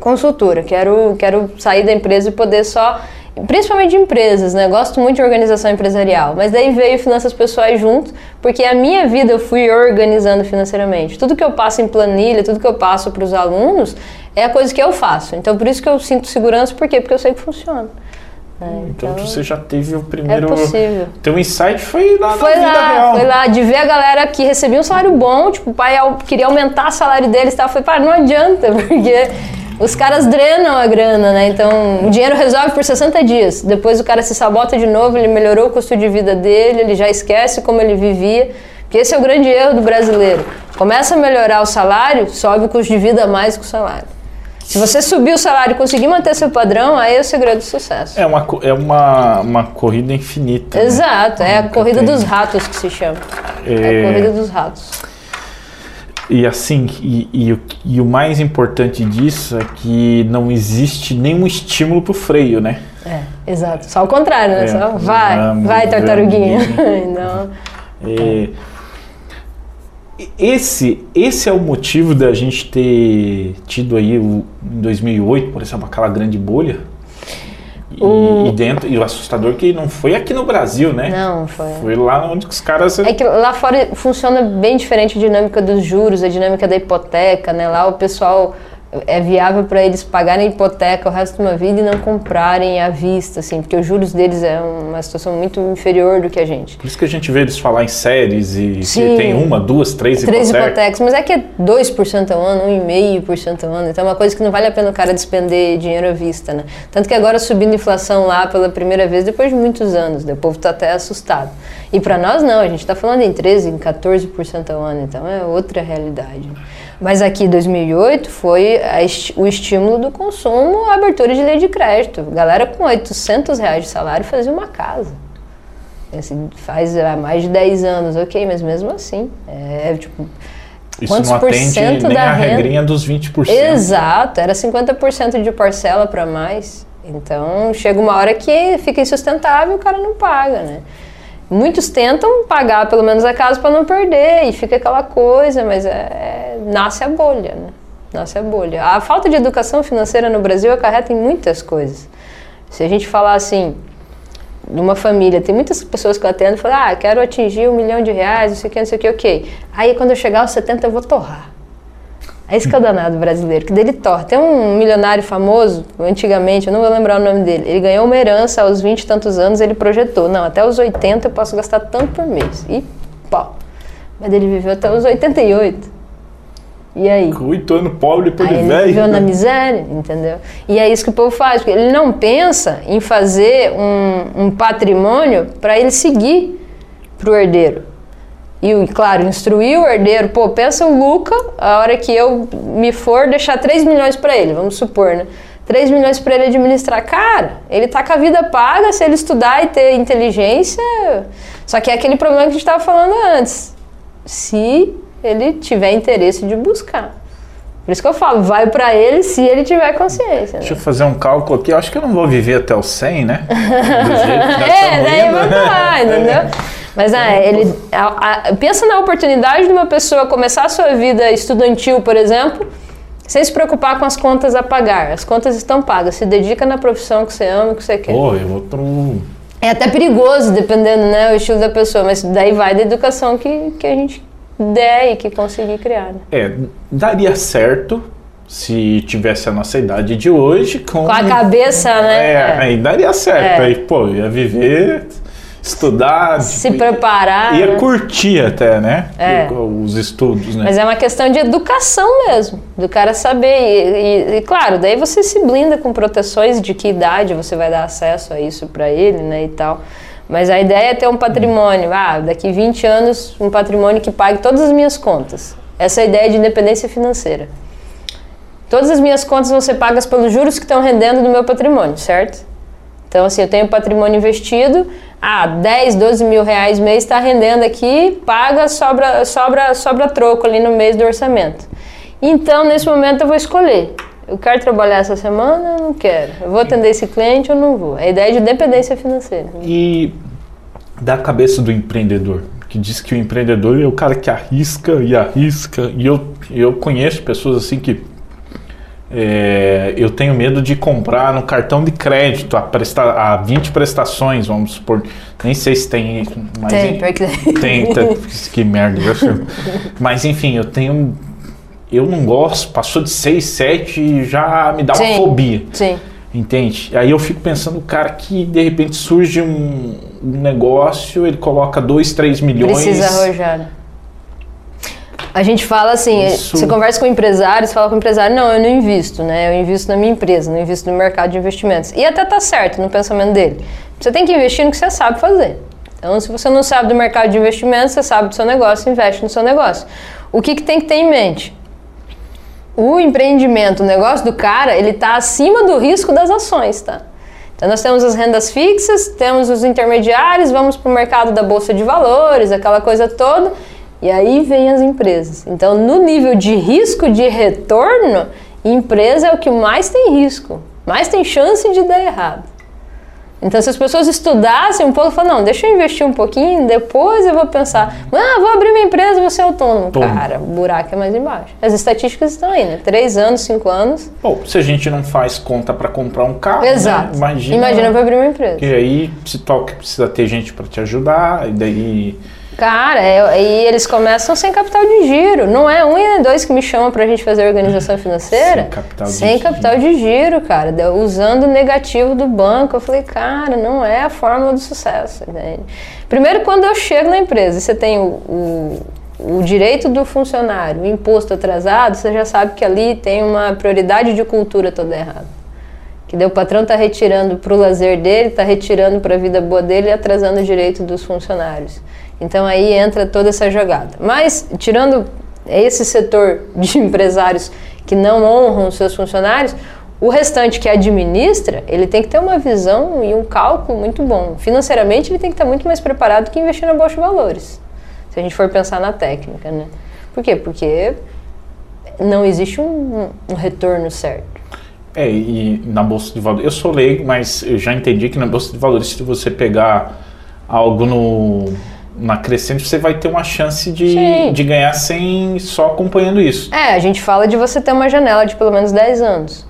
consultora, quero, quero sair da empresa e poder só, principalmente de empresas, né? Gosto muito de organização empresarial, mas daí veio finanças pessoais junto, porque a minha vida eu fui organizando financeiramente. Tudo que eu passo em planilha, tudo que eu passo para os alunos é a coisa que eu faço. Então por isso que eu sinto segurança, por quê? Porque eu sei que funciona. É, então, então, você já teve o primeiro. É possível. Teu insight foi lá foi na lá, vida real. Foi lá, de ver a galera que recebia um salário bom, tipo, o pai queria aumentar o salário deles e tal. Foi, pá, não adianta, porque os caras drenam a grana, né? Então, o dinheiro resolve por 60 dias. Depois o cara se sabota de novo, ele melhorou o custo de vida dele, ele já esquece como ele vivia. Porque esse é o grande erro do brasileiro. Começa a melhorar o salário, sobe o custo de vida mais que o salário. Se você subir o salário e conseguir manter seu padrão, aí é o segredo do sucesso. É uma, é uma, uma corrida infinita. Né? Exato, né? é a corrida tem... dos ratos que se chama. É... é a corrida dos ratos. E assim, e, e, e, o mais importante disso é que não existe nenhum estímulo pro freio, né? É, exato. Só o contrário, né? É, Só vai, vamos, vai, tartaruguinha. não. É, esse, esse é o motivo da gente ter tido aí o, em 2008, por exemplo, aquela grande bolha. E, o... e, dentro, e o assustador que não foi aqui no Brasil, né? Não, foi. Foi lá onde os caras. É que lá fora funciona bem diferente a dinâmica dos juros, a dinâmica da hipoteca, né? Lá o pessoal é viável para eles pagarem hipoteca o resto de uma vida e não comprarem à vista, assim, porque os juros deles é uma situação muito inferior do que a gente. Por isso que a gente vê eles falar em séries e tem uma, duas, três, três hipotecas. hipotecas. Mas é que é 2% ao ano, 1,5% ao ano, então é uma coisa que não vale a pena o cara despender dinheiro à vista, né? Tanto que agora subindo a inflação lá pela primeira vez depois de muitos anos, né? o povo está até assustado. E para nós não, a gente está falando em 13%, em 14% ao ano, então é outra realidade. Mas aqui, 2008, foi o estímulo do consumo, a abertura de lei de crédito. Galera com 800 reais de salário fazia uma casa. Assim, faz há mais de 10 anos, ok, mas mesmo assim, é tipo... Isso quantos não por cento nem da a renda? regrinha dos 20%. Exato, era 50% de parcela para mais. Então, chega uma hora que fica insustentável e o cara não paga, né? Muitos tentam pagar pelo menos a casa para não perder e fica aquela coisa, mas é, é, nasce a bolha, né? Nasce a bolha. A falta de educação financeira no Brasil acarreta em muitas coisas. Se a gente falar assim, numa família, tem muitas pessoas que eu atendo e falam, ah, quero atingir um milhão de reais, não sei o que, não sei o que, ok. Aí quando eu chegar aos 70 eu vou torrar. É isso que é o danado brasileiro, que dele torta. Tem um milionário famoso, antigamente, eu não vou lembrar o nome dele, ele ganhou uma herança aos 20 e tantos anos, ele projetou, não, até os 80 eu posso gastar tanto por mês. E pau. Mas ele viveu até os 88. E aí? Oito anos pobre depois Aí de ele velho. viveu na miséria, entendeu? E é isso que o povo faz, porque ele não pensa em fazer um, um patrimônio para ele seguir pro herdeiro. E, claro, instruir o herdeiro, pô, pensa o Luca, a hora que eu me for, deixar 3 milhões para ele, vamos supor, né? 3 milhões para ele administrar. Cara, ele tá com a vida paga, se ele estudar e ter inteligência. Só que é aquele problema que a gente estava falando antes. Se ele tiver interesse de buscar. Por isso que eu falo, vai para ele se ele tiver consciência. né? Deixa eu fazer um cálculo aqui. Eu acho que eu não vou viver até os 100, né? Do jeito que nós É, daí indo, vai né? entendeu? Mas ah, ele a- a- pensa na oportunidade de uma pessoa começar a sua vida estudantil, por exemplo, sem se preocupar com as contas a pagar. As contas estão pagas. Se dedica na profissão que você ama, que você quer. Pô, eu vou pro... É até perigoso, dependendo, né, o estilo da pessoa, mas daí vai da educação que, que a gente der e que conseguir criar. né? É, daria certo se tivesse a nossa idade de hoje com... Com a cabeça, né? É, aí daria certo. É. Aí, pô, ia viver, estudar... Se tipo, preparar. Ia né? curtir até, né? É. Os estudos, né? Mas é uma questão de educação mesmo, do cara saber. E, e- e, claro, daí você se blinda com proteções de que idade você vai dar acesso a isso para ele, né, e tal. Mas a ideia é ter um patrimônio, ah, daqui 20 anos, um patrimônio que pague todas as minhas contas. Essa é a ideia de independência financeira. Todas as minhas contas vão ser pagas pelos juros que estão rendendo do meu patrimônio, certo? Então, assim, eu tenho patrimônio investido, ah, 10, 12 mil reais mês está rendendo aqui, paga, sobra, sobra, sobra troco ali no mês do orçamento. Então, nesse momento, eu vou escolher. Eu quero trabalhar essa semana não quero? Eu vou atender esse cliente ou não vou? É a ideia de dependência financeira. E da cabeça do empreendedor, que diz que o empreendedor é o cara que arrisca e arrisca. E eu, eu conheço pessoas assim que é, eu tenho medo de comprar no cartão de crédito a, presta, a 20 prestações, vamos supor. Nem sei se tem. Mas Tem, em- pior que tem. tem, que merda. Mas enfim, eu tenho. Eu não gosto, passou de 6, 7 e já me dá uma Sim. fobia. Sim. Entende? Aí eu fico pensando, o cara que de repente surge um, um negócio, ele coloca 2, 3 milhões. Precisa arrojar. A gente fala assim, Isso. você conversa com o empresário, você fala com o empresário, não, eu não invisto, né? Eu invisto na minha empresa, não invisto no mercado de investimentos. E até tá certo no pensamento dele. Você tem que investir no que você sabe fazer. Então, se você não sabe do mercado de investimentos, você sabe do seu negócio, investe no seu negócio. O que, que tem que ter em mente? O empreendimento, o negócio do cara, ele está acima do risco das ações, tá? Então nós temos as rendas fixas, temos os intermediários, vamos para o mercado da bolsa de valores, aquela coisa toda, e aí vem as empresas. Então no nível de risco de retorno, empresa é o que mais tem risco, mais tem chance de dar errado. Então, se as pessoas estudassem um pouco, falam, não, deixa eu investir um pouquinho, depois eu vou pensar, ah, vou abrir minha empresa, vou ser autônomo. Autônomo. Cara, o buraco é mais embaixo. As estatísticas estão aí, né? Três anos, cinco anos. Bom, se a gente não faz conta para comprar um carro, Exato. né? imagina. Imagina eu vou abrir uma empresa. E aí se toca, precisa ter gente para te ajudar, e daí. Cara, é- e eles começam sem capital de giro. Não é um e nem dois que me chamam pra gente fazer organização financeira. Sem capital de Sem giro. capital de giro, cara. Usando o negativo do banco. Eu falei, cara, não é a fórmula do sucesso. entende? Primeiro, quando eu chego na empresa e você tem o, o, o direito do funcionário, o imposto atrasado, você já sabe que ali tem uma prioridade de cultura toda errada. Que daí o patrão está retirando para o lazer dele, está retirando para a vida boa dele e atrasando o direito dos funcionários. Então aí entra toda essa jogada. Mas, tirando esse setor de empresários que não honram os seus funcionários, o restante que administra, ele tem que ter uma visão e um cálculo muito bom. Financeiramente, ele tem que estar muito mais preparado que investir na bolsa de valores. Se a gente for pensar na técnica, né? Por quê? Porque não existe um, um retorno certo. É, e na Bolsa de Valores. Eu sou leigo, mas eu já entendi que na Bolsa de Valores, se você pegar algo no, na crescente, você vai ter uma chance de, Sim. de ganhar sem só acompanhando isso. É, a gente fala de você ter uma janela de pelo menos 10 anos.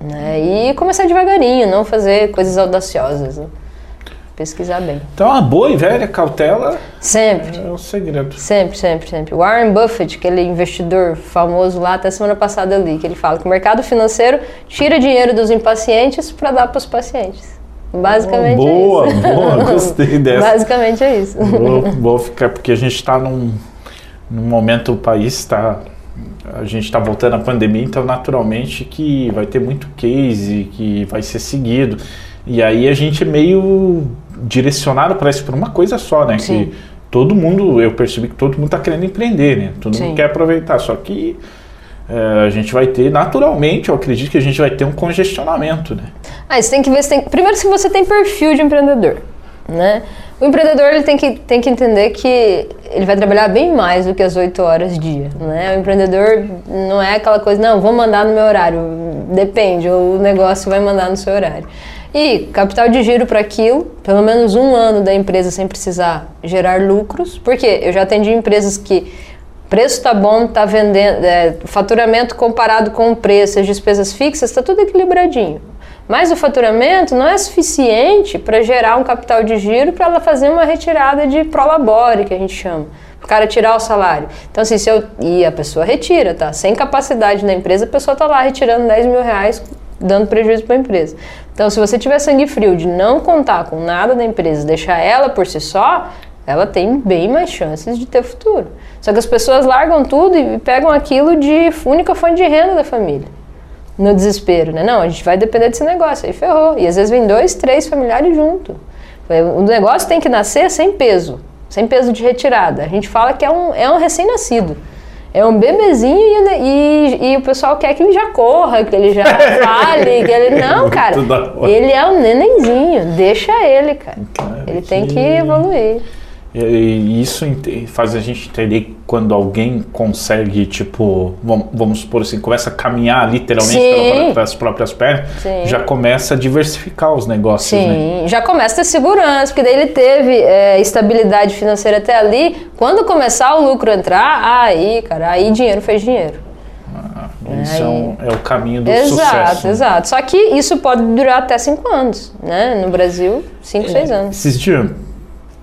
Né? E começar devagarinho, não fazer coisas audaciosas. né? Pesquisar bem. Então, a boa e velha cautela Sempre. é o segredo. Sempre, sempre, sempre. Warren Buffett, aquele investidor famoso lá, até semana passada eu li, que ele fala que o mercado financeiro tira dinheiro dos impacientes para dar para os pacientes. Basicamente boa, é isso. boa, gostei dessa. Basicamente é isso. Vou, vou ficar, porque a gente está num. no momento o país está a gente está voltando à pandemia, então naturalmente que vai ter muito case que vai ser seguido. E aí a gente é meio direcionado para isso por uma coisa só, né? Sim. Que todo mundo, eu percebi que todo mundo está querendo empreender, né? Todo Sim. mundo quer aproveitar, só que é, a gente vai ter, naturalmente, eu acredito que a gente vai ter um congestionamento, né? Ah, você tem que ver se tem. Primeiro, se você tem perfil de empreendedor, né? O empreendedor ele tem que, tem que entender que ele vai trabalhar bem mais do que as 8 horas dia, né? O empreendedor não é aquela coisa, não, vou mandar no meu horário. Depende, o negócio vai mandar no seu horário. E capital de giro para aquilo, pelo menos um ano da empresa sem precisar gerar lucros, porque eu já atendi empresas que preço tá bom, tá vendendo, é, faturamento comparado com o preço, as despesas fixas, está tudo equilibradinho. Mas o faturamento não é suficiente para gerar um capital de giro para ela fazer uma retirada de prolabore, que a gente chama. O cara tirar o salário. Então, assim, se eu. E a pessoa retira, tá? Sem capacidade na empresa, a pessoa tá lá retirando 10 mil reais, dando prejuízo para a empresa. Então, se você tiver sangue frio de não contar com nada da empresa, deixar ela por si só, ela tem bem mais chances de ter futuro. Só que as pessoas largam tudo e pegam aquilo de única fonte de renda da família. No desespero, né? Não, a gente vai depender desse negócio, aí ferrou. E às vezes vem dois, três familiares junto. O negócio tem que nascer sem peso, sem peso de retirada. A gente fala que é um, é um recém-nascido. É um bebezinho e, e, e, o pessoal quer que ele já corra, que ele já fale, que ele. Não, cara. Ele é um nenenzinho, deixa ele, cara. Ele tem que evoluir. E isso faz a gente entender quando alguém consegue, tipo, vamos supor assim, começa a caminhar literalmente Sim. pelas próprias pernas, Sim. já começa a diversificar os negócios, Sim, né? já começa a ter segurança, porque daí ele teve é, estabilidade financeira até ali. Quando começar o lucro entrar, aí, cara, aí dinheiro fez dinheiro. Ah, isso é, um, é, o caminho do exato, sucesso. Exato, exato. Só que isso pode durar até cinco anos, né? No Brasil, cinco, é, seis anos. Esses dias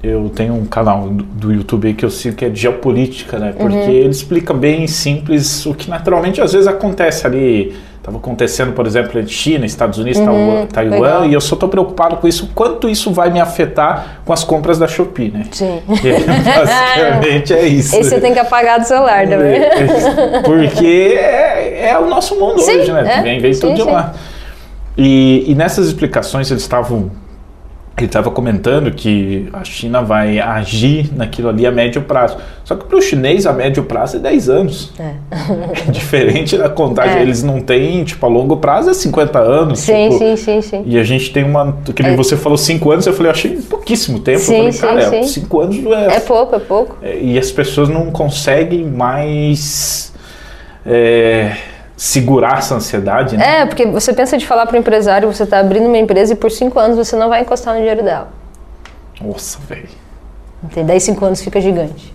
eu tenho um canal do YouTube aí que eu sigo que é de geopolítica, né? Porque Uhum. ele explica bem simples o que naturalmente às vezes acontece ali. Estava acontecendo, por exemplo, entre China, Estados Unidos, Uhum, Taiwan, legal. e eu só estou preocupado com isso, quanto isso vai me afetar com as compras da Shopee, né? Sim. Que basicamente é isso. Esse você tem que apagar do celular também. É, Porque é, é o nosso mundo Sim, hoje, né? é. Vem, vem tudo Sim, de sim. lá. E, e nessas explicações eles estavam ele estava comentando que a China vai agir naquilo ali a médio prazo. Só que para o chinês a médio prazo é 10 anos. É. É diferente da contagem. É. Eles não têm, tipo, a longo prazo é 50 anos. Sim, tipo, sim, sim, sim. E a gente tem uma. Que É. você falou 5 anos, eu falei, eu achei pouquíssimo tempo. Sim, eu falei, cara, sim. 5 anos não é. É pouco, é pouco. É, E as pessoas não conseguem mais é, segurar essa ansiedade, né? É, porque você pensa de falar para o empresário, você está abrindo uma empresa e por cinco anos você não vai encostar no dinheiro dela. Nossa, velho. Entende? Daí cinco anos fica gigante.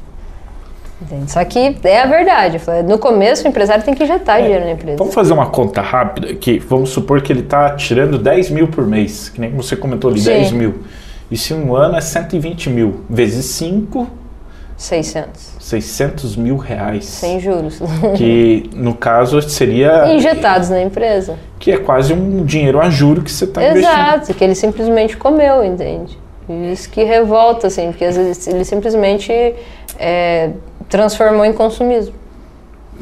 Entende? Só que é a verdade. No começo o empresário tem que injetar dinheiro na empresa. Vamos fazer uma conta rápida aqui. Vamos supor que ele está tirando 10 mil por mês, que nem você comentou ali, Sim. 10 mil. E se um ano é 120 mil, vezes 5, 600. 600 mil reais. Sem juros. Que no caso seria. Injetados na empresa. Que é quase um dinheiro a juro que você está investindo. Exato, que ele simplesmente comeu, entende? Isso que revolta, assim, porque às vezes ele simplesmente é, transformou em consumismo.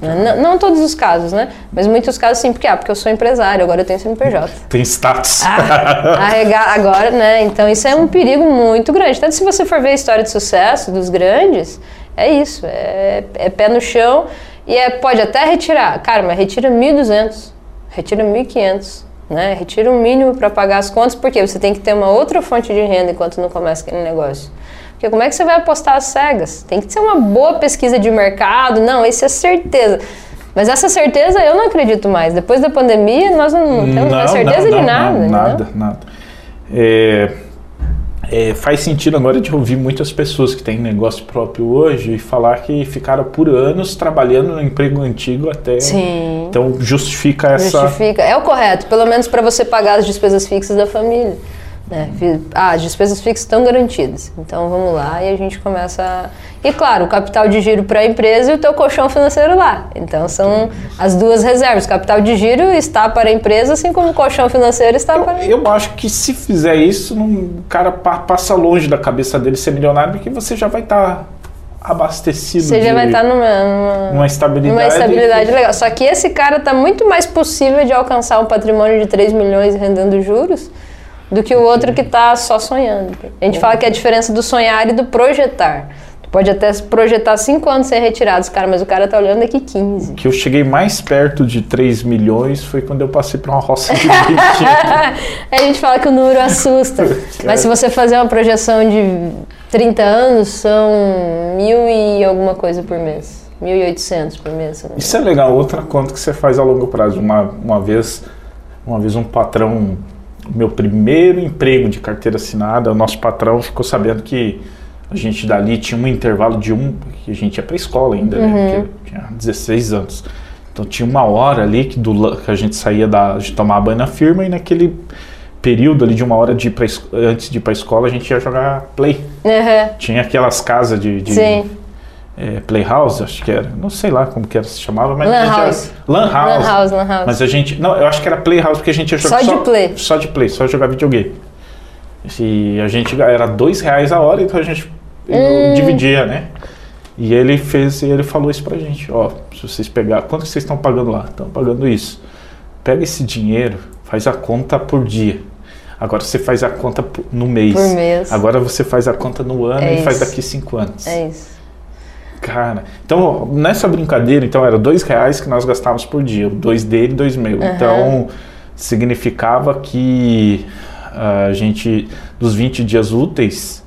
Não, não todos os casos, né? Mas muitos casos sim, porque, ah, porque eu sou empresário, agora eu tenho CNPJ. Tem status. Ah, agora, né? Então isso é um perigo muito grande. Tanto se você for ver a história de sucesso dos grandes, é isso, é, é pé no chão e é, pode até retirar. Cara, mas retira 1.200, retira 1.500, né? Retira o mínimo para pagar as contas, porque você tem que ter uma outra fonte de renda enquanto não começa aquele negócio. Porque como é que você vai apostar às cegas? Tem que ser uma boa pesquisa de mercado. Não, isso é certeza. Mas essa certeza eu não acredito mais. Depois da pandemia, nós não temos mais certeza de nada. Não, nada, nada. É, é, faz sentido agora de ouvir muitas pessoas que têm negócio próprio hoje e falar que ficaram por anos trabalhando no emprego antigo até. Sim. Então justifica essa. Justifica. É o correto, pelo menos para você pagar as despesas fixas da família. Né? Ah, as despesas fixas estão garantidas. Então vamos lá e a gente começa. A... E claro, o capital de giro para a empresa e o teu colchão financeiro lá. Então são as duas reservas. O capital de giro está para a empresa, assim como o colchão financeiro está para a Eu, eu acho que se fizer isso, o cara pa- passa longe da cabeça dele ser milionário, porque você já vai estar abastecido. Você já de vai estar numa, numa, uma estabilidade. numa estabilidade legal. Só que esse cara tá muito mais possível de alcançar um patrimônio de 3 milhões rendendo juros do que o outro que tá só sonhando. A gente fala que é a diferença do sonhar e do projetar. Tu pode até projetar 5 anos sem retirados, cara, mas o cara tá olhando daqui 15. que eu cheguei mais perto de 3 milhões foi quando eu passei por uma roça de a gente fala que o número assusta. Mas se você fazer uma projeção de 30 anos, são mil e alguma coisa por mês. 1.800 por mês. Isso é legal, outra conta que você faz a longo prazo. Uma, uma vez, uma vez um patrão, meu primeiro emprego de carteira assinada, o nosso patrão ficou sabendo que a gente dali tinha um intervalo de um, que a gente ia pra escola ainda, né? Porque eu tinha 16 anos. Então tinha uma hora ali que, do, que a gente saía da, de tomar banho na firma e naquele período ali de uma hora de pra, es- antes de ir pra escola a gente ia jogar play. Aham, Tinha aquelas casas de, de Sim. É, Playhouse, acho que era. Não sei lá como que era, se chamava, mas Lan gente era- House. Lan House. Lan House, Lan House. Mas a gente. Não, eu acho que era Playhouse porque a gente ia jogar Só de play. Só de play, só jogar videogame. E a gente era dois reais a hora, então a gente Hum. dividia, né? E ele fez, e ele falou isso pra gente, ó, se vocês pegar, quanto vocês estão pagando lá? Estão pagando isso. Pega esse dinheiro, faz a conta por dia. Agora você faz a conta no mês. Por mês. Agora você faz a conta no ano É e faz isso. daqui cinco anos. É isso. Cara, então nessa brincadeira, então era dois reais que nós gastávamos por dia, dois dele, dois meu. Aham. Então significava que a gente dos 20 dias úteis,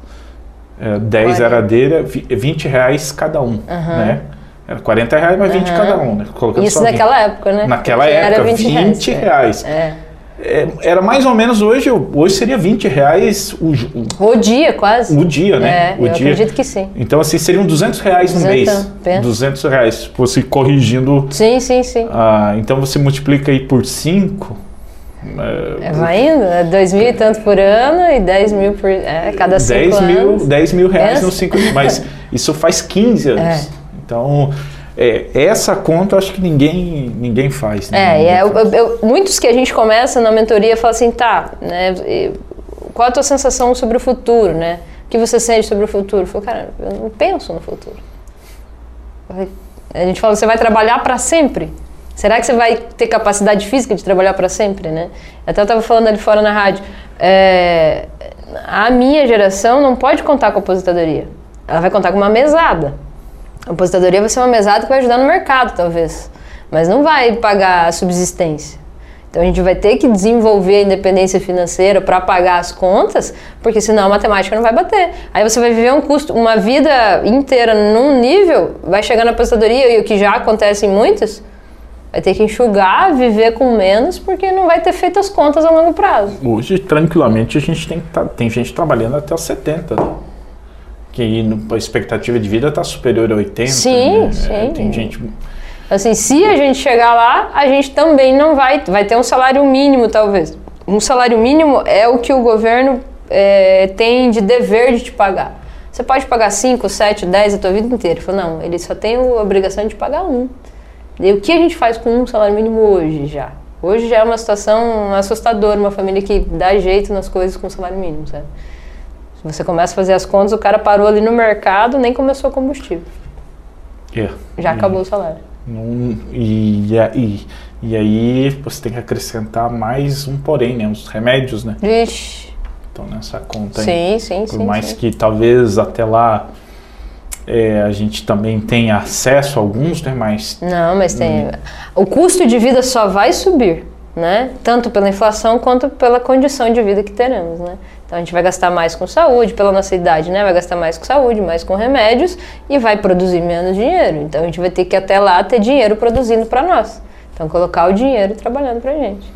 eh, 10 Olha. era dele, vi- 20 reais cada um, né? Era 40 reais, mas 20 Aham. cada um, né? Colocando Isso só 20. naquela época, né? Naquela Porque época, era 20, 20 reais. É. É, era mais ou menos hoje, hoje seria 20 reais o, ju- O dia, quase. o dia, né? É, o eu dia. acredito que sim. Então, assim, seriam 200 reais no mês. Duzentão, pensa. 200 reais. Você corrigindo. Sim, sim, sim. ah, então, você multiplica aí por 5. É, vai indo, é dois mil e tanto por ano e 10 mil por é, cada cinco 10 mil, anos. 10 mil reais Pensa. nos 5 Mas isso faz 15 anos. É. Então, é, essa conta acho que ninguém, ninguém faz. né? É, é, eu- eu- muitos que a gente começa na mentoria falam assim, tá, né, qual a tua sensação sobre o futuro, né? O que você sente sobre o futuro? Eu falo, cara, eu não penso no futuro. A gente fala, você vai trabalhar para sempre? Será que você vai ter capacidade física de trabalhar para sempre, né? Até eu estava falando ali fora na rádio, é, a minha geração não pode contar com a aposentadoria. Ela vai contar com uma mesada. A aposentadoria vai ser uma mesada que vai ajudar no mercado, talvez. Mas não vai pagar a subsistência. Então a gente vai ter que desenvolver a independência financeira para pagar as contas, porque senão a matemática não vai bater. Aí você vai viver um custo, uma vida inteira num nível, vai chegar na aposentadoria, e o que já acontece em muitos, vai ter que enxugar, viver com menos, porque não vai ter feito as contas a longo prazo. Hoje, tranquilamente, a gente tem, tá- tem gente trabalhando até os 70. Né? Que no- a expectativa de vida está superior a 80. Sim, né? sim. Tem gente. Assim, se a gente chegar lá, a gente também não vai, vai ter um salário mínimo, talvez. Um salário mínimo é o que o governo é, tem de dever de te pagar. Você pode pagar 5, 7, 10 a tua vida inteira. Ele falou, não, ele só tem a obrigação de pagar um. E o que a gente faz com um salário mínimo hoje já? Hoje já é uma situação assustadora, uma família que dá jeito nas coisas com salário mínimo, sabe? Se você começa a fazer as contas, o cara parou ali no mercado, nem começou o combustível. É, Já e acabou o salário. não- e, e, e, e aí você tem que acrescentar mais um porém, né? Os remédios, né? Vixe. Então nessa conta aí. Sim, sim, Por sim. mais sim. que talvez até lá é, a gente também tenha acesso a alguns, né? Mas Não, mas tem. Hum. O custo de vida só vai subir, né? Tanto pela inflação quanto pela condição de vida que teremos, né? Então a gente vai gastar mais com saúde, pela nossa idade, né? Vai gastar mais com saúde, mais com remédios e vai produzir menos dinheiro. Então a gente vai ter que até lá ter dinheiro produzindo para nós. Então colocar o dinheiro trabalhando pra gente.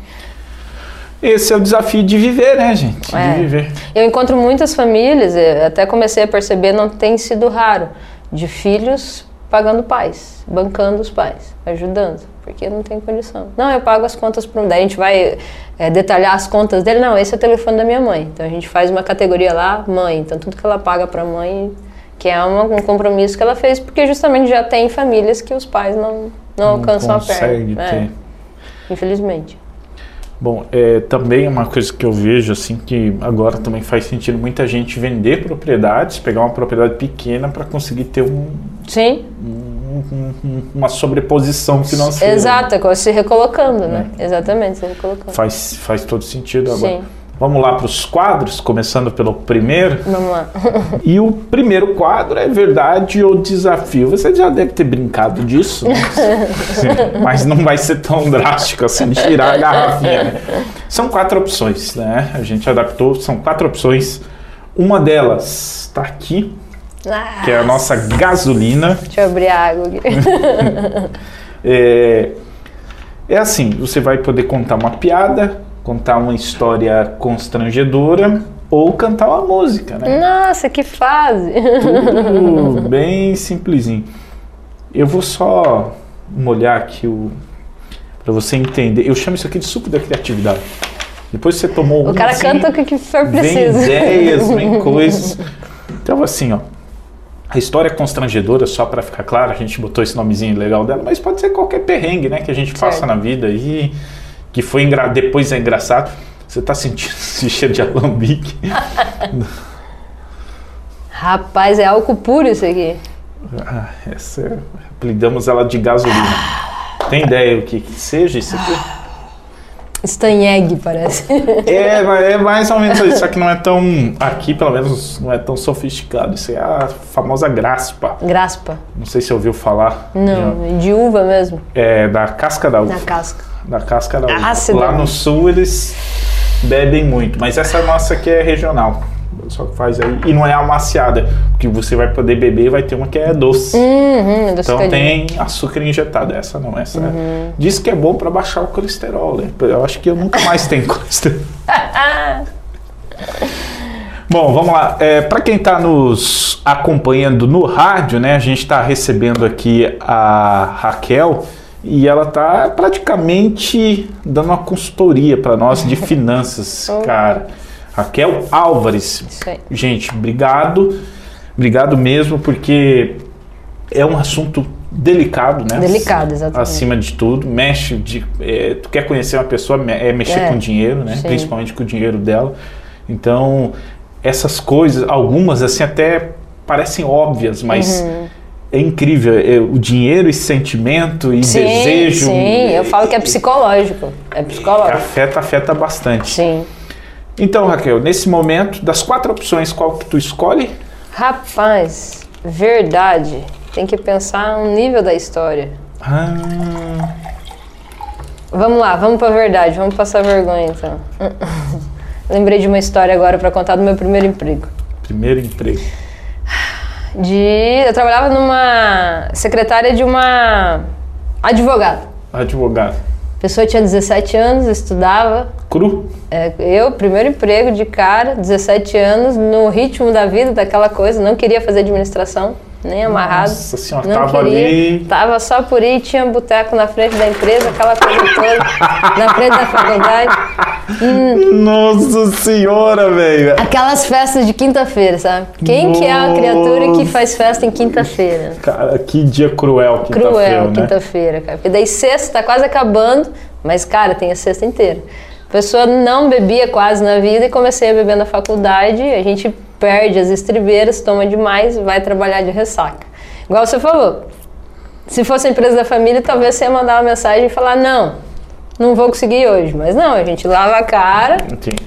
esse é o desafio de viver, né, gente? É. De viver. Eu encontro muitas famílias, até comecei a perceber, não tem sido raro, de filhos pagando pais, bancando os pais, ajudando, porque não tem condição. Não, eu pago as contas para um. Daí a gente vai é, detalhar as contas dele. Não, esse é o telefone da minha mãe. Então a gente faz uma categoria lá, mãe. Então tudo que ela paga para a mãe, que é uma- um compromisso que ela fez, porque justamente já tem famílias que os pais não, não, alcançam a perna. ter. É, infelizmente. Bom, é, também uma coisa que eu vejo assim que agora também faz sentido muita gente vender propriedades, pegar uma propriedade pequena para conseguir ter um, Sim, um- uma sobreposição financeira. exato, é como se recolocando, né? Exatamente, se recolocando. Faz, faz todo sentido agora. Sim. Vamos lá para os quadros, começando pelo primeiro. Vamos lá. E o primeiro quadro é verdade ou desafio. Você já deve ter brincado disso, né? mas não vai ser tão drástico assim, tirar a garrafinha. né? São quatro opções, né? A gente adaptou, são quatro opções. Uma delas está aqui, que é a nossa gasolina. Deixa eu abrir a água aqui. É, é assim, você vai poder contar uma piada, contar uma história constrangedora ou cantar uma música, né? Nossa, que fase! Tudo bem simplesinho. Eu vou só molhar aqui o para você entender. Eu chamo isso aqui de suco da criatividade. Depois você tomou O um, cara assim, canta o que for vem preciso. ideias, vem coisas. Então assim, ó. A história é constrangedora, só para ficar claro, a gente botou esse nomezinho legal dela, mas pode ser qualquer perrengue, né, que a gente passa na vida aí, que foi engra... depois é engraçado. Você tá sentindo esse cheiro de alambique? Rapaz, é álcool puro isso aqui. Ah, essa é... apelidamos ela de gasolina. Tem ideia o que, que seja isso aqui? Stanheg, parece. É, é mais ou menos isso, só que não é tão. Aqui, pelo menos, não é tão sofisticado. Isso é a famosa graspa. Graspa. Não sei se ouviu falar. Não, de uva mesmo. É da casca da uva. Na casca. Da casca da uva. Ácido. Lá no sul eles bebem muito, mas essa massa aqui é regional. Só que faz aí. E não é amaciada, porque você vai poder beber vai ter uma que é doce. Uhum, Então tem açúcar injetado, essa não, essa é- Uhum. diz que é bom para baixar o colesterol, né? Eu acho que eu nunca mais tenho colesterol. Bom, vamos lá. É, para quem está nos acompanhando no rádio, né? A gente está recebendo aqui a Raquel e ela está praticamente dando uma consultoria para nós de finanças, cara. Raquel Álvares. Isso aí. Gente, obrigado. Obrigado mesmo, porque é um assunto delicado, né? Delicado, exatamente. Acima de tudo, mexe de. é, tu quer conhecer uma pessoa, é mexer É, com dinheiro, né? sim. Principalmente com o dinheiro dela. Então, essas coisas, algumas assim até parecem óbvias, mas Uhum. é incrível. é, o dinheiro e sentimento e Sim, desejo. sim, eu falo que é psicológico. É psicológico. Afeta, afeta bastante. Sim. Então, Raquel, nesse momento, das quatro opções, qual que tu escolhe? Rapaz, verdade. Tem que pensar no nível da história. Ah, Vamos lá, vamos pra verdade, vamos passar vergonha então. Lembrei de uma história agora pra contar do meu primeiro emprego. primeiro emprego. De eu trabalhava numa secretária de uma advogada. Advogado. A pessoa tinha 17 anos, estudava. Cru? É, eu, primeiro emprego de cara, 17 anos, no ritmo da vida, daquela coisa, não queria fazer administração, nem amarrado. Nossa senhora, não tava queria, ali. Tava só por ir, tinha boteco na frente da empresa, aquela coisa toda, na frente da faculdade. Nossa senhora, velho. Aquelas festas de quinta-feira, sabe? Quem que é a criatura que faz festa em quinta-feira? Cara, que dia cruel que tá Cruel, né? quinta-feira, cara. Porque daí sexta tá quase acabando, mas, cara, tem a sexta inteira. A pessoa não bebia quase na vida e comecei a beber na faculdade. A gente perde as estribeiras, toma demais, vai trabalhar de ressaca. Igual você falou. Se fosse a empresa da família, talvez você ia mandar uma mensagem e falar: não, não vou conseguir hoje. Mas não, a gente lava a cara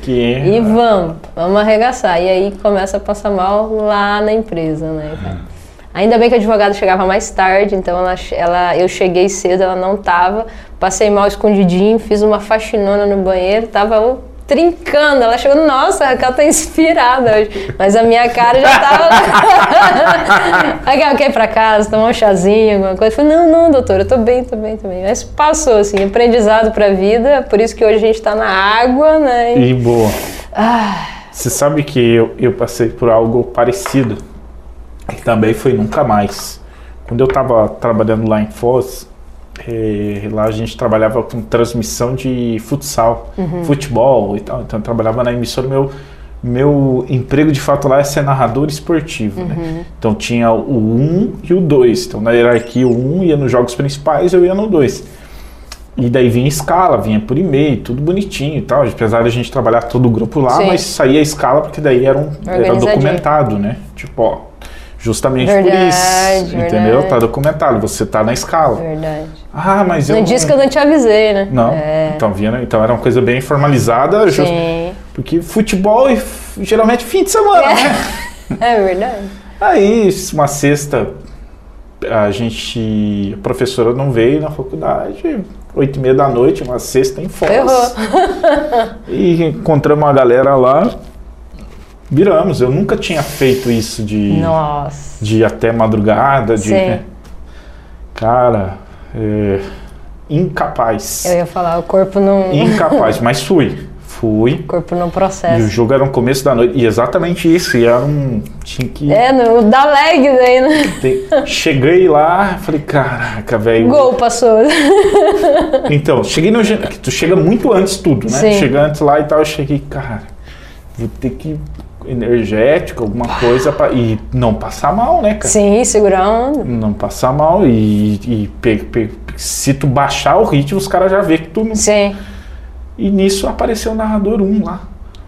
e vamos, vamos arregaçar. E aí começa a passar mal lá na empresa, né? cara? Ainda bem que a advogada chegava mais tarde, então ela, ela, eu cheguei cedo, ela não tava. Passei mal escondidinho, fiz uma faxinona no banheiro, tava trincando. Ela chegou, nossa, a Raquel tá inspirada hoje. Mas a minha cara já tava. Raquel, quer ir pra casa, tomar um chazinho, alguma coisa? Eu falei, não, não, doutora, eu tô bem, tô bem, tô bem. Mas passou, assim, aprendizado pra vida, por isso que hoje a gente tá na água, né? E boa. Ah, Você sabe que eu, eu passei por algo parecido. Que também foi nunca mais. Quando eu tava trabalhando lá em Foz, eh, lá a gente trabalhava com transmissão de futsal, futebol e tal. Então eu trabalhava na emissora. Meu, meu emprego de fato lá é ser narrador esportivo. Né? Então tinha o 1 e o 2. Então na hierarquia o 1 ia nos jogos principais, eu ia no 2. E daí vinha escala, vinha por e-mail, tudo bonitinho e tal. Apesar de a gente trabalhar todo o grupo lá, Sim. mas saía a escala porque daí era, um, era documentado, né? Tipo, ó, justamente por Verdade, isso, entendeu? verdade. Tá documentado, você tá na escala. Verdade. Ah, mas eu Não disse que eu não te avisei, né? Não, É, então, vinha, então era uma coisa bem formalizada, just- porque futebol geralmente fim de semana, É. né? É verdade. Aí, uma sexta, a gente, a professora não veio na faculdade, oito e meia da noite, uma sexta em Foz. Ferrou. E encontramos uma galera lá, viramos. Eu nunca tinha feito isso de, Nossa. de ir até madrugada, de... Sim. né? Cara, é, incapaz. Eu ia falar, o corpo não. Incapaz, mas fui. Fui. O corpo não E o processa. jogo era no começo da noite. E exatamente isso. E era um. Tinha que. É, no, dá lag daí, né? Cheguei lá, falei, caraca, velho. Gol passou. Então, cheguei no. Tu chega muito antes tudo, né? Sim. Chega antes lá e tal, eu cheguei, cara, vou ter que. Energético, alguma coisa. Pra, e não passar mal, né, cara? Sim, onda. Não passar mal. E, e pe- pe- se tu baixar o ritmo, os caras já vê que tu não. Sim. E nisso apareceu o narrador 1 lá.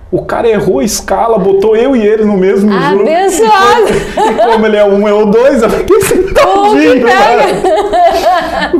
O cara errou a escala, botou eu e ele no mesmo Ah, jogo. Abençoado! E como ele é um, eu dois, eu fiquei sentadinho, cara.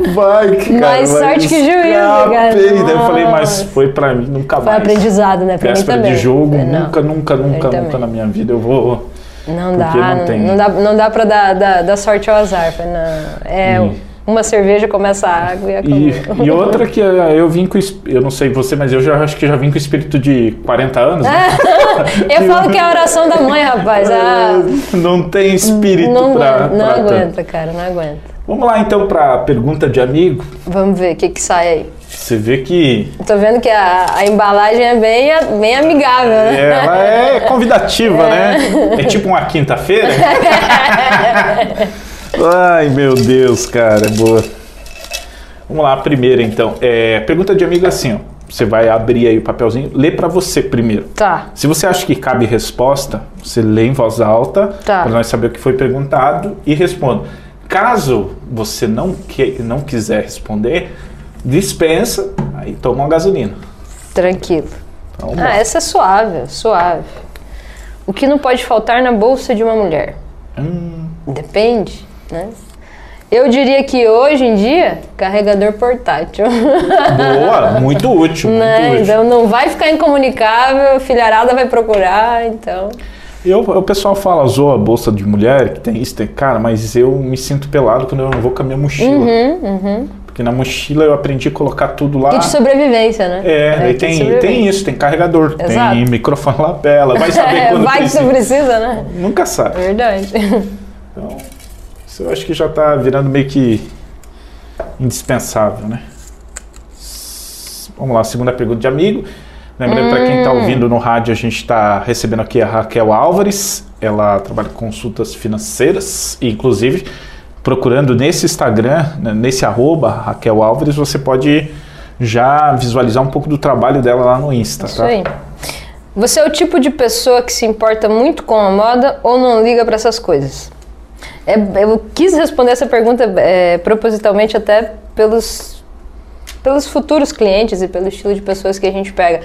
Vai, que cara. Mais vai, sorte que juízo, cara. Daí eu falei, mas foi pra mim nunca Foi mais. aprendizado, né? Pra mim Véspera também. de jogo, Falei, não, nunca, nunca, nunca, nunca na minha vida eu vou. Não dá, Porque não não, tem. não dá, não dá pra dar, dar, dar sorte ao azar. Não. É, Hum. Uma cerveja começa a água e acabou. E, e outra que eu vim com. Eu não sei você, mas eu já acho que já vim com espírito de 40 anos. né? Eu falo que é a oração da mãe, rapaz. Ah, Não tem espírito não, pra. aguenta, não pra tanto. aguenta, cara, não aguenta. Vamos lá então pra pergunta de amigo. Vamos ver o que, que sai aí. Você vê que Tô vendo que a, a embalagem é bem, bem amigável, né? ela é convidativa, né? É tipo uma quinta-feira. Ai, meu Deus, cara, é boa. Vamos lá, a primeira então. É, pergunta de amigo é assim, ó. Você vai abrir aí o papelzinho, lê pra você primeiro. Tá. Se você acha que cabe resposta, você lê em voz alta Tá. para nós saber o que foi perguntado e responda. Caso você não, que, não quiser responder, dispensa, aí toma uma gasolina. Tranquilo. Então, Ah, essa é suave, suave. O que não pode faltar na bolsa de uma mulher? hum, Depende, né? Eu diria que hoje em dia, carregador portátil. boa, muito útil, muito né? útil. Então não vai ficar incomunicável, filharada vai procurar, então. Eu, o pessoal fala, zoa a bolsa de mulher, que tem isso, tem cara, mas eu me sinto pelado quando eu não vou com a minha mochila. Uhum, Porque na mochila eu aprendi a colocar tudo lá. Kit de sobrevivência, né? É, de tem, tem isso, tem carregador, Exato. tem microfone lapela, vai saber É, quando vai que você precisa, né? Nunca sabe. Verdade. Então, isso eu acho que já tá virando meio que indispensável, né? Vamos lá, segunda pergunta de amigo. Lembrando para quem está ouvindo no rádio, a gente está recebendo aqui a Raquel Álvares. Ela trabalha com consultas financeiras e, inclusive, procurando nesse Instagram, né, nesse arroba Raquel Álvares, você pode já visualizar um pouco do trabalho dela lá no Insta, Isso tá? aí. Você é o tipo de pessoa que se importa muito com a moda ou não liga para essas coisas? É, eu quis responder essa pergunta é, propositalmente até pelos, pelos futuros clientes e pelo estilo de pessoas que a gente pega.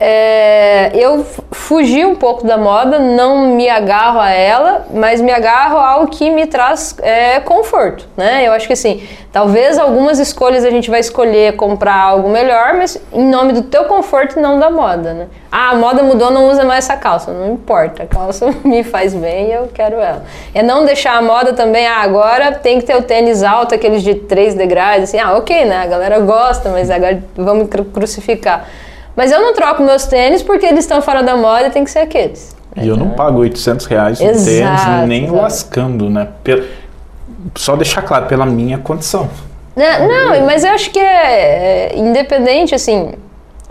É, eu fugi um pouco da moda, não me agarro a ela, mas me agarro ao que me traz é, conforto, né? Eu acho que assim, talvez algumas escolhas a gente vai escolher comprar algo melhor, mas em nome do teu conforto e não da moda, né? Ah, a moda mudou, não usa mais essa calça. Não importa, a calça me faz bem e eu quero ela. É não deixar a moda também, ah, agora tem que ter o tênis alto, aqueles de 3 degraus, assim, ah, ok, né? A galera gosta, mas agora vamos cru- crucificar. Mas eu não troco meus tênis porque eles estão fora da moda e tem que ser aqueles. E eu não pago 800 reais no Exato, tênis, nem exato. lascando, né? Só deixar claro, pela minha condição. Não, não, mas eu acho que é, é independente, assim,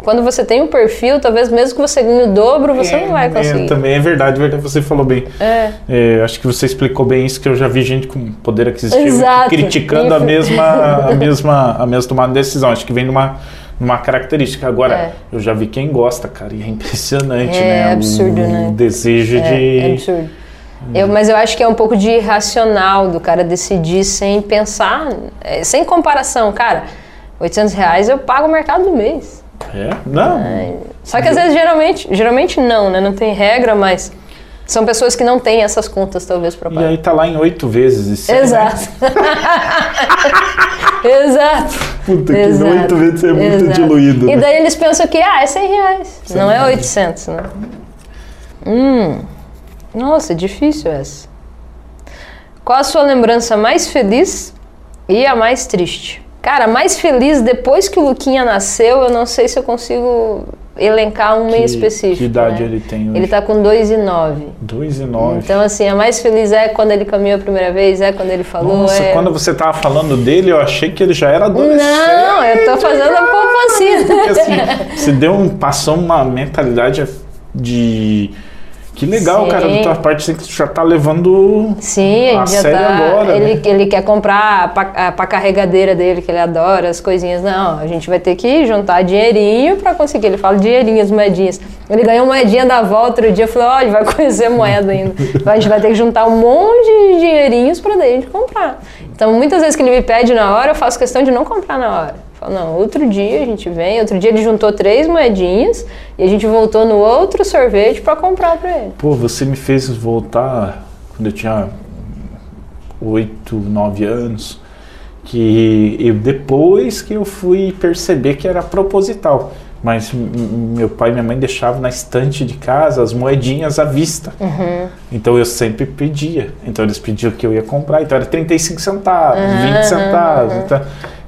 quando você tem um perfil, talvez mesmo que você ganhe o dobro, você não vai É, conseguir. também é verdade, verdade, você falou bem. É. É, acho que você explicou bem isso, que eu já vi gente com poder aquisitivo Exato. criticando a mesma, a mesma, a mesma tomada de decisão. Acho que vem numa, numa característica. Agora, É. eu já vi quem gosta, cara, e é impressionante, É né? absurdo, o, né? O desejo É, de. é absurdo. Eu, mas eu acho que é um pouco de irracional do cara decidir sem pensar, é, sem comparação. Cara, 800 reais eu pago o mercado do mês. É? Não. Só que às vezes, geralmente, geralmente não, né? Não tem regra, mas são pessoas que não têm essas contas, talvez, para E pagar. aí tá lá em oito vezes. Isso Exato. Exato. Puta que oito vezes é muito Exato. diluído. E né? daí eles pensam que, ah, é 100 reais. não é 800, né? Hum. Nossa, difícil essa. Qual a sua lembrança mais feliz e a mais triste? Cara, a mais feliz depois que o Luquinha nasceu, eu não sei se eu consigo elencar um meio específico. Que idade né? ele tem hoje? Ele tá com 2 e 9. Dois e nove. Então, assim, a mais feliz é quando ele caminhou a primeira vez, é quando ele falou. Nossa, é... quando você tava falando dele, eu achei que ele já era adolescente. Não, eu tô fazendo a poupancinha. Porque assim, você deu um, passou uma mentalidade de. Que legal, Sim. cara, da tua parte, tu já tá levando Sim, a sério tá. agora. ele, né? ele quer comprar a, pa- a, pra carregadeira dele, que ele adora, as coisinhas. Não, a gente vai ter que juntar dinheirinho pra conseguir. Ele fala dinheirinhas, moedinhas. Ele ganhou moedinha da avó outro dia. Eu falei, olha, vai conhecer moeda ainda. a gente vai ter que juntar um monte de dinheirinhos pra daí a gente comprar. Então, muitas vezes que ele me pede na hora, eu faço questão de não comprar na hora. Eu falo, não, outro dia a gente vem. Outro dia ele juntou três moedinhas e a gente voltou no outro sorvete pra comprar pra ele. Pô, você me fez voltar quando eu tinha oito, nove anos, que eu, depois que eu fui perceber que era proposital. Mas meu pai e minha mãe deixavam na estante de casa as moedinhas à vista. Então eu sempre pedia. Então eles pediam que eu ia comprar. Então era 35 centavos, 20 centavos. Então,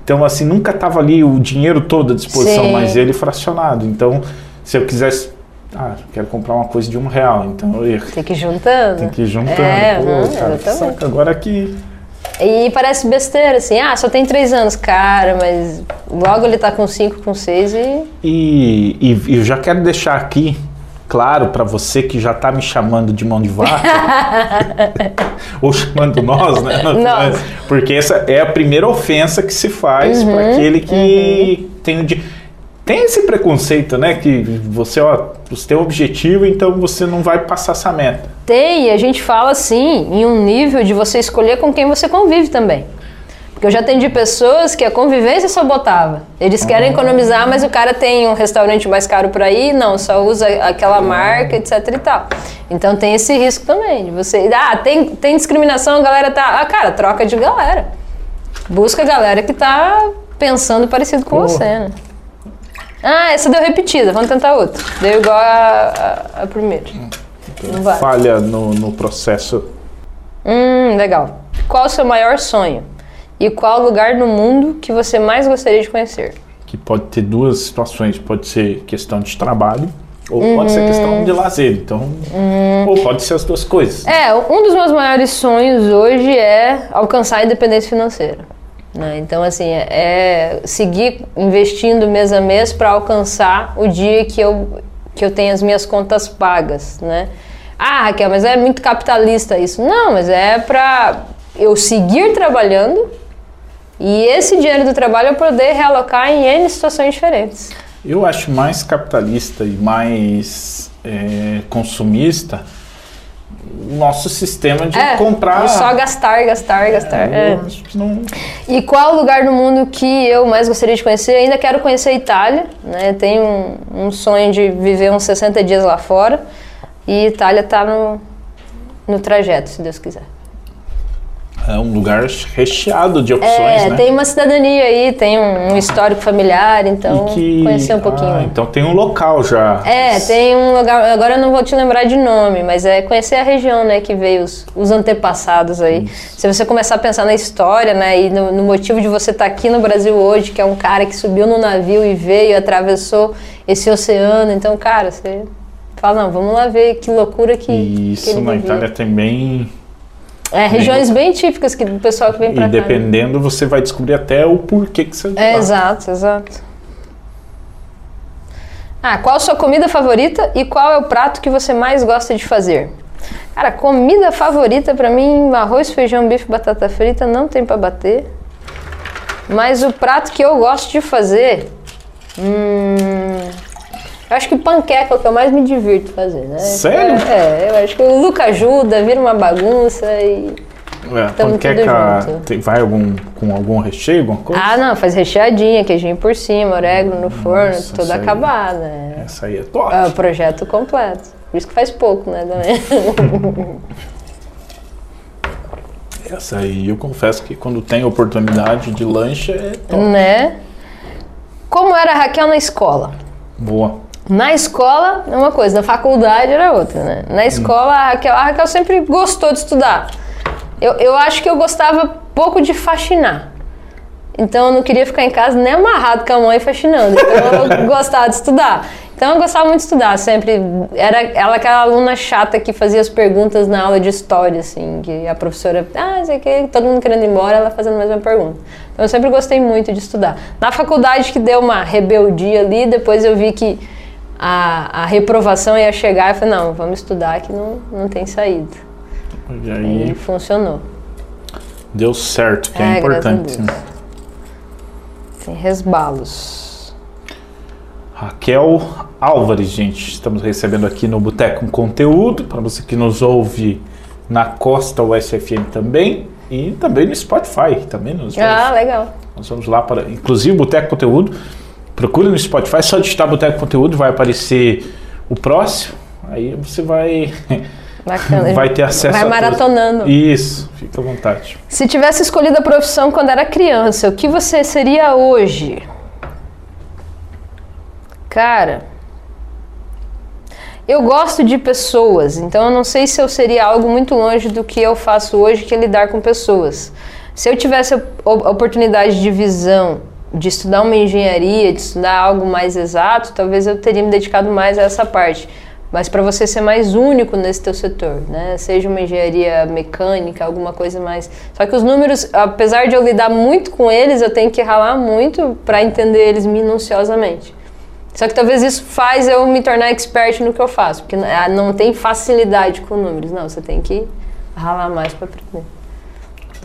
então, assim, nunca estava ali o dinheiro todo à disposição, Sim. mas ele fracionado. Então, se eu quisesse. Ah, quero comprar uma coisa de um real. Então eu ia Tem que ir juntando. tem que ir juntando. É, Pô, cara, saco. Agora que. E parece besteira, assim, ah, só tem três anos, cara, mas logo ele tá com cinco, com seis e. E, e eu já quero deixar aqui claro para você que já tá me chamando de mão de vaca. ou chamando nós, né? Nós. Porque essa é a primeira ofensa que se faz Uhum, para aquele que tem o de. Tem esse preconceito, né? Que você, ó, você tem um objetivo, então você não vai passar essa meta. Tem, e a gente fala assim, em um nível de você escolher com quem você convive também. Porque eu já atendi pessoas que a convivência sabotava. Eles querem economizar, mas o cara tem um restaurante mais caro para ir, não, só usa aquela marca, etc e tal. Então tem esse risco também de você. Ah, tem, tem discriminação, a galera tá. Ah, cara, troca de galera. Busca a galera que tá pensando parecido com Pô. você, né? Ah, essa deu repetida, vamos tentar outra. Deu igual a, a, a primeira. Falha no, no processo. Hum, legal. Qual o seu maior sonho? E qual lugar no mundo que você mais gostaria de conhecer? que pode ter duas situações, pode ser questão de trabalho ou pode ser questão de lazer, então ou pode ser as duas coisas. É, um dos meus maiores sonhos hoje é alcançar a independência financeira. né? Então, assim, é é seguir investindo mês a mês para alcançar o dia que eu, que eu tenho as minhas contas pagas, né? Ah, Raquel, mas é muito capitalista isso. Não, mas é para eu seguir trabalhando e esse dinheiro do trabalho eu poder realocar em N situações diferentes. Eu acho mais capitalista e mais é, consumista o nosso sistema de É, comprar. só gastar, gastar, gastar. é. Que não. E qual lugar do mundo que eu mais gostaria de conhecer? Ainda quero conhecer a Itália, né? Tenho um, um sonho de viver uns 60 dias lá fora. E Itália está no, no trajeto, se Deus quiser. É um lugar recheado de opções, É, né? tem uma cidadania aí, tem um, histórico familiar, então que- conhecer um pouquinho. Ah, então tem um local já. É, tem um lugar, agora eu não vou te lembrar de nome, mas é conhecer a região, né, que veio os, os antepassados aí. Se você começar a pensar na história, né, e no, no motivo de você estar aqui no Brasil hoje, que é um cara que subiu no navio e veio, atravessou esse oceano, então, cara, você fala, não, vamos lá ver que loucura que, que isso ele na vivia. Itália também. É, regiões bem típicas que do pessoal que vem pra E cá. né? dependendo, você vai descobrir até o porquê que você tá. É, exato, exato. Ah, qual a sua comida favorita e qual é o prato que você mais gosta de fazer? Cara, comida favorita pra mim, arroz, feijão, bife, batata frita, não tem pra bater. Mas o prato que eu gosto de fazer, hum, acho que panqueca é o que eu mais me divirto fazer, né? Sério? É, é, eu acho que o Luca ajuda, vira uma bagunça e É, panqueca tem- vai algum, com algum recheio, alguma coisa? Ah, não, faz recheadinha, queijinho por cima, orégano no forno, Nossa, toda acabada. É. Essa aí é top. É o projeto completo. Por isso que faz pouco, né, também. Essa aí eu confesso que quando tem oportunidade de lanche é top. né? Como era a Raquel na escola? Boa. Na escola é uma coisa, na faculdade era outra, né? Na escola a Raquel, a Raquel sempre gostou de estudar. Eu, eu acho que eu gostava pouco de faxinar. Então eu não queria ficar em casa nem amarrado com a mãe faxinando. Então eu gostava de estudar. Então eu gostava muito de estudar, sempre. Era ela aquela aluna chata que fazia as perguntas na aula de história, assim, que a professora, ah, sei o que, todo mundo querendo ir embora, ela fazendo a mesma pergunta. Então eu sempre gostei muito de estudar. Na faculdade que deu uma rebeldia ali, depois eu vi que a, a reprovação ia chegar e falei, não, vamos estudar que não, não tem saída. E aí funcionou. deu certo, que é, É, importante. Deus. Sem resbalos. Raquel Álvares, gente. Estamos recebendo aqui no Boteco um conteúdo para você que nos ouve na Costa USFM também e também no Spotify, também nos Ah, legal. Nós vamos lá para, inclusive, Boteco Conteúdo. Procure no Spotify, só digitar Boteco Conteúdo, vai aparecer o próximo. Aí você vai, Bacana. vai ter acesso Vai tudo. maratonando. Isso, fica à vontade. Se tivesse escolhido a profissão quando era criança, o que você seria hoje? Cara, eu gosto de pessoas, então eu não sei se eu seria algo muito longe do que eu faço hoje, que é lidar com pessoas. Se eu tivesse a oportunidade de visão, de estudar uma engenharia, de estudar algo mais exato, talvez eu teria me dedicado mais a essa parte. Mas para você ser mais único nesse teu setor, né? Seja uma engenharia mecânica, alguma coisa mais. Só que os números, apesar de eu lidar muito com eles, eu tenho que ralar muito para entender eles minuciosamente. Só que talvez isso faz eu me tornar expert no que eu faço, porque ah, não tem facilidade com números, não, você tem que ralar mais para aprender.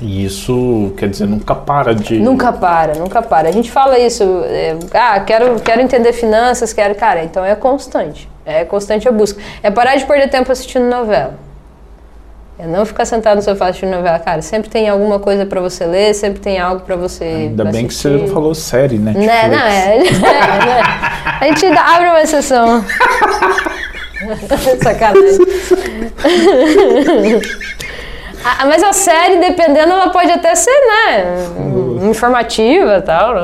E isso, quer dizer, nunca para de. Nunca para, nunca para. A gente fala isso, é, ah, quero, quero entender finanças, quero, cara, então é constante. É constante a busca. É parar de perder tempo assistindo novela. É não ficar sentado no sofá assistindo novela, cara. Sempre tem alguma coisa pra você ler, sempre tem algo pra você. Ainda bem que você assistir. não falou série, né? Né, não, é, é, né? A gente abre uma exceção. Sacanagem. Ah, mas a série, dependendo, ela pode até ser, né? Informativa e tal.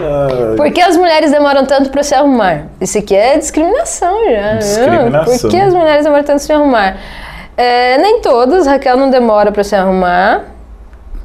Ah, Por que as mulheres demoram tanto para se arrumar? Isso aqui é discriminação já. viu? Discriminação. Por que as mulheres demoram tanto para se arrumar? É, nem todas, Raquel não demora para se arrumar,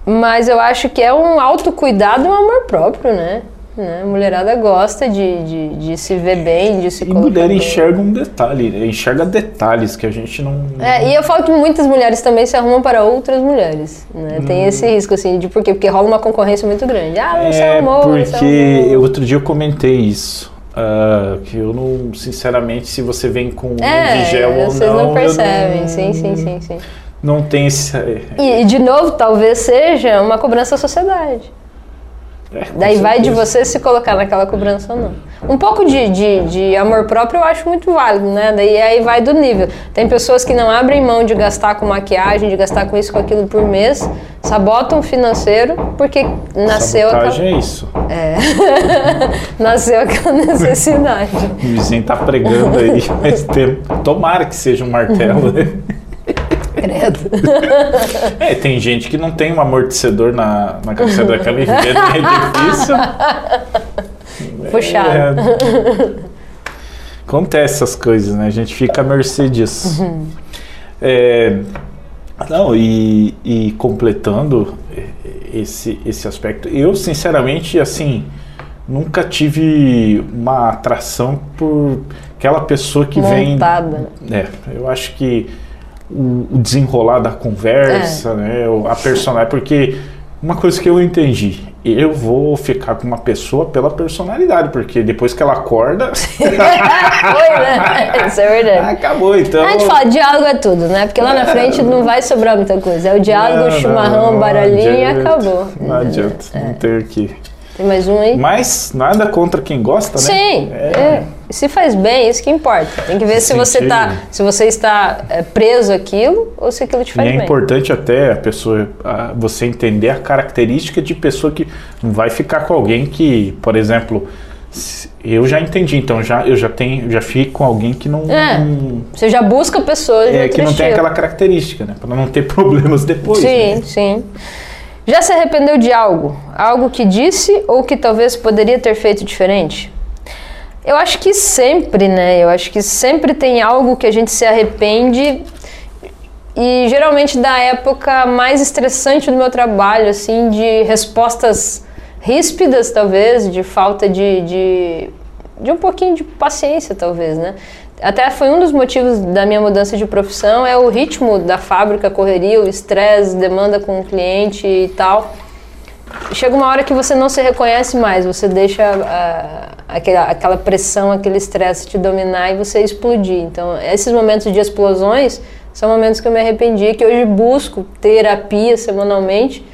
mas eu acho que é um autocuidado e um amor próprio, né? Né? A mulherada gosta de, de, de se ver bem, de se E mulher bem. enxerga um detalhe, né? enxerga detalhes que a gente não. É, e eu falo que muitas mulheres também se arrumam para outras mulheres, né? Tem esse risco, assim, de por quê? Porque rola uma concorrência muito grande. Ah, não se É arrumou, não se porque arrumou. eu- outro dia eu comentei isso. ah, que eu não, sinceramente, se você vem com um É, de gel ou vocês não, não eu percebem, não- sim, sim, sim, sim. Não tem esse. E, e, de novo, talvez seja uma cobrança da sociedade. É, Daí vai de você se colocar naquela cobrança ou não. Um pouco de, de, de amor próprio eu acho muito válido, né? Daí aí vai do nível. Tem pessoas que não abrem mão de gastar com maquiagem, de gastar com isso, com aquilo por mês, sabotam o financeiro porque nasceu aquela, Sabotagem é isso. nasceu aquela necessidade. O vizinho tá pregando aí faz tempo. Tomara que seja um martelo. Né? Credo. É, tem gente que não tem um amortecedor na, na cabeceira da cama e vê é difícil. Puxado. É, acontece essas coisas, né? A gente fica à mercê disso. É, não, e, e completando esse, esse aspecto, eu sinceramente, assim, nunca tive uma atração por aquela pessoa que vem Montada. é, eu acho que o, o desenrolar da conversa, É. né, a personalidade, porque uma coisa que eu entendi, eu vou ficar com uma pessoa pela personalidade, porque depois que ela acorda, Foi, né? Isso é verdade. acabou, então. A gente fala, diálogo é tudo, né? Porque lá na frente não vai sobrar muita coisa. É o diálogo, Não, chimarrão, não, o barulhinho e acabou. Não adianta, não ter que. Tem mais um aí? Mas nada contra quem gosta, né? Sim, É, é. Se faz bem, isso que importa. Tem que ver se você, Sentir. tá, se você está é, preso àquilo ou se aquilo te E faz é bem. importante até a pessoa, a- você entender a característica de pessoa que não vai ficar com alguém que, por exemplo, se- eu já entendi, então já eu já tenho, já fico com alguém que não, É. não- Você já busca pessoas é, que não tem aquela característica, né, para não ter problemas depois. Sim, né? sim. Já se arrependeu de algo? Algo que disse ou que talvez poderia ter feito diferente? Eu acho que sempre, né? Eu acho que sempre tem algo que a gente se arrepende e geralmente da época mais estressante do meu trabalho, assim, de respostas ríspidas, talvez, de falta de, de, de um pouquinho de paciência, talvez, né? Até foi um dos motivos da minha mudança de profissão, é o ritmo da fábrica, correria, o estresse, demanda com o cliente e tal. Chega uma hora que você não se reconhece mais, você deixa ah, aquela, aquela pressão, aquele estresse te dominar e você explodir. Então, esses momentos de explosões são momentos que eu me arrependi, que hoje busco terapia semanalmente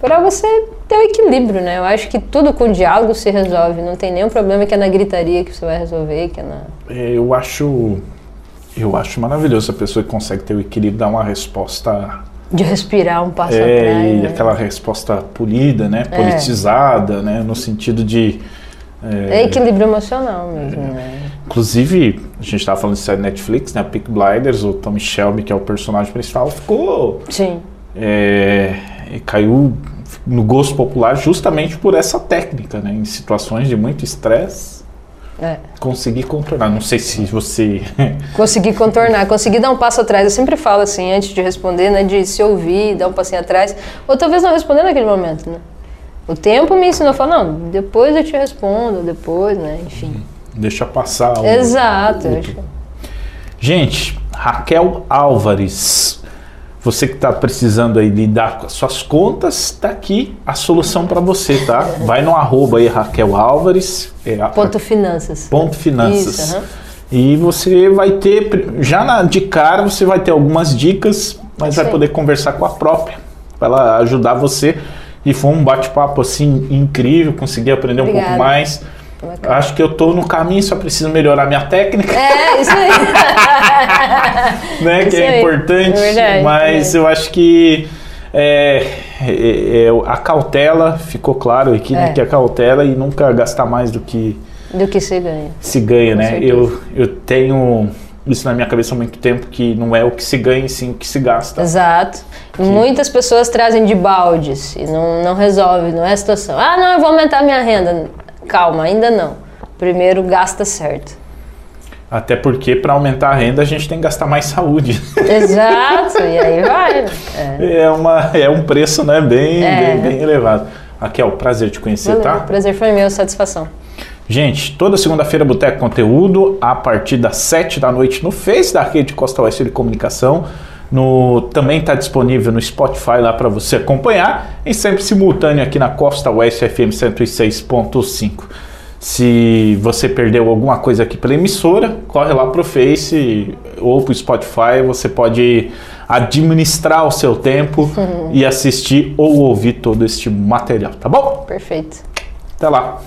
para você ter o equilíbrio, né? Eu acho que tudo com diálogo se resolve, não tem nenhum problema que é na gritaria que você vai resolver, que é na... É, Eu acho eu acho maravilhoso a pessoa que consegue ter o equilíbrio, dar uma resposta de respirar um passo é, atrás. e né? aquela resposta polida, né, politizada, né, no sentido de É equilíbrio emocional mesmo, né? Inclusive, a gente estava falando de série Netflix, né? Peak Blinders, o Tommy Shelby, que é o personagem principal, ficou. Sim. é, caiu no gosto popular justamente por essa técnica, né? Em situações de muito estresse, É. conseguir contornar. Não sei se você. Conseguir contornar, conseguir dar um passo atrás. Eu sempre falo assim, antes de responder, né? De se ouvir, dar um passinho atrás. Ou talvez não responder naquele momento, né? O tempo me ensinou a falar, não, depois eu te respondo, depois, né? Enfim. Deixa passar. o- Exato. o-. Gente, Raquel Álvares, você que está precisando aí lidar com as suas contas, tá aqui a solução para você, tá? Vai no arroba aí, Raquel Álvares, é Ponto finanças. ponto finanças. Isso, aham. E você vai ter, já na, de cara, você vai ter algumas dicas, mas vai poder conversar com a própria, para ela ajudar você. E foi um bate-papo assim incrível, consegui aprender um pouco Obrigada. mais. Bacana. Acho que eu tô no caminho, só preciso melhorar minha técnica, É, isso aí. né? isso Que é aí. importante. É verdade, mas é. eu acho que é, é, é, a cautela, ficou claro aqui, né? É. Que a cautela e nunca gastar mais do que Do que se ganha. se ganha, Com né? certeza. Eu, eu tenho isso na minha cabeça há muito tempo, que não é o que se ganha, e sim o que se gasta. Exato. Muitas pessoas trazem de baldes e não, não resolve, não é a situação. Ah, não, eu vou aumentar minha renda. Calma, ainda não. Primeiro gasta certo. Até porque para aumentar a renda a gente tem que gastar mais saúde. Exato, e aí vai. né? É. É, uma, é um preço né, bem, É. bem, bem elevado. Raquel, prazer te conhecer, Valeu, tá? prazer foi meu, satisfação. Gente, toda segunda-feira Boteco Conteúdo, a partir das 7 da noite no Face da Rede Costa Oeste de Comunicação. No, também está disponível no Spotify lá para você acompanhar e sempre simultâneo aqui na Costa Oeste FM 106.5. Se você perdeu alguma coisa aqui pela emissora, corre lá pro Face ou pro Spotify, você pode administrar o seu tempo e assistir ou ouvir todo este material, tá bom? Perfeito. Até lá.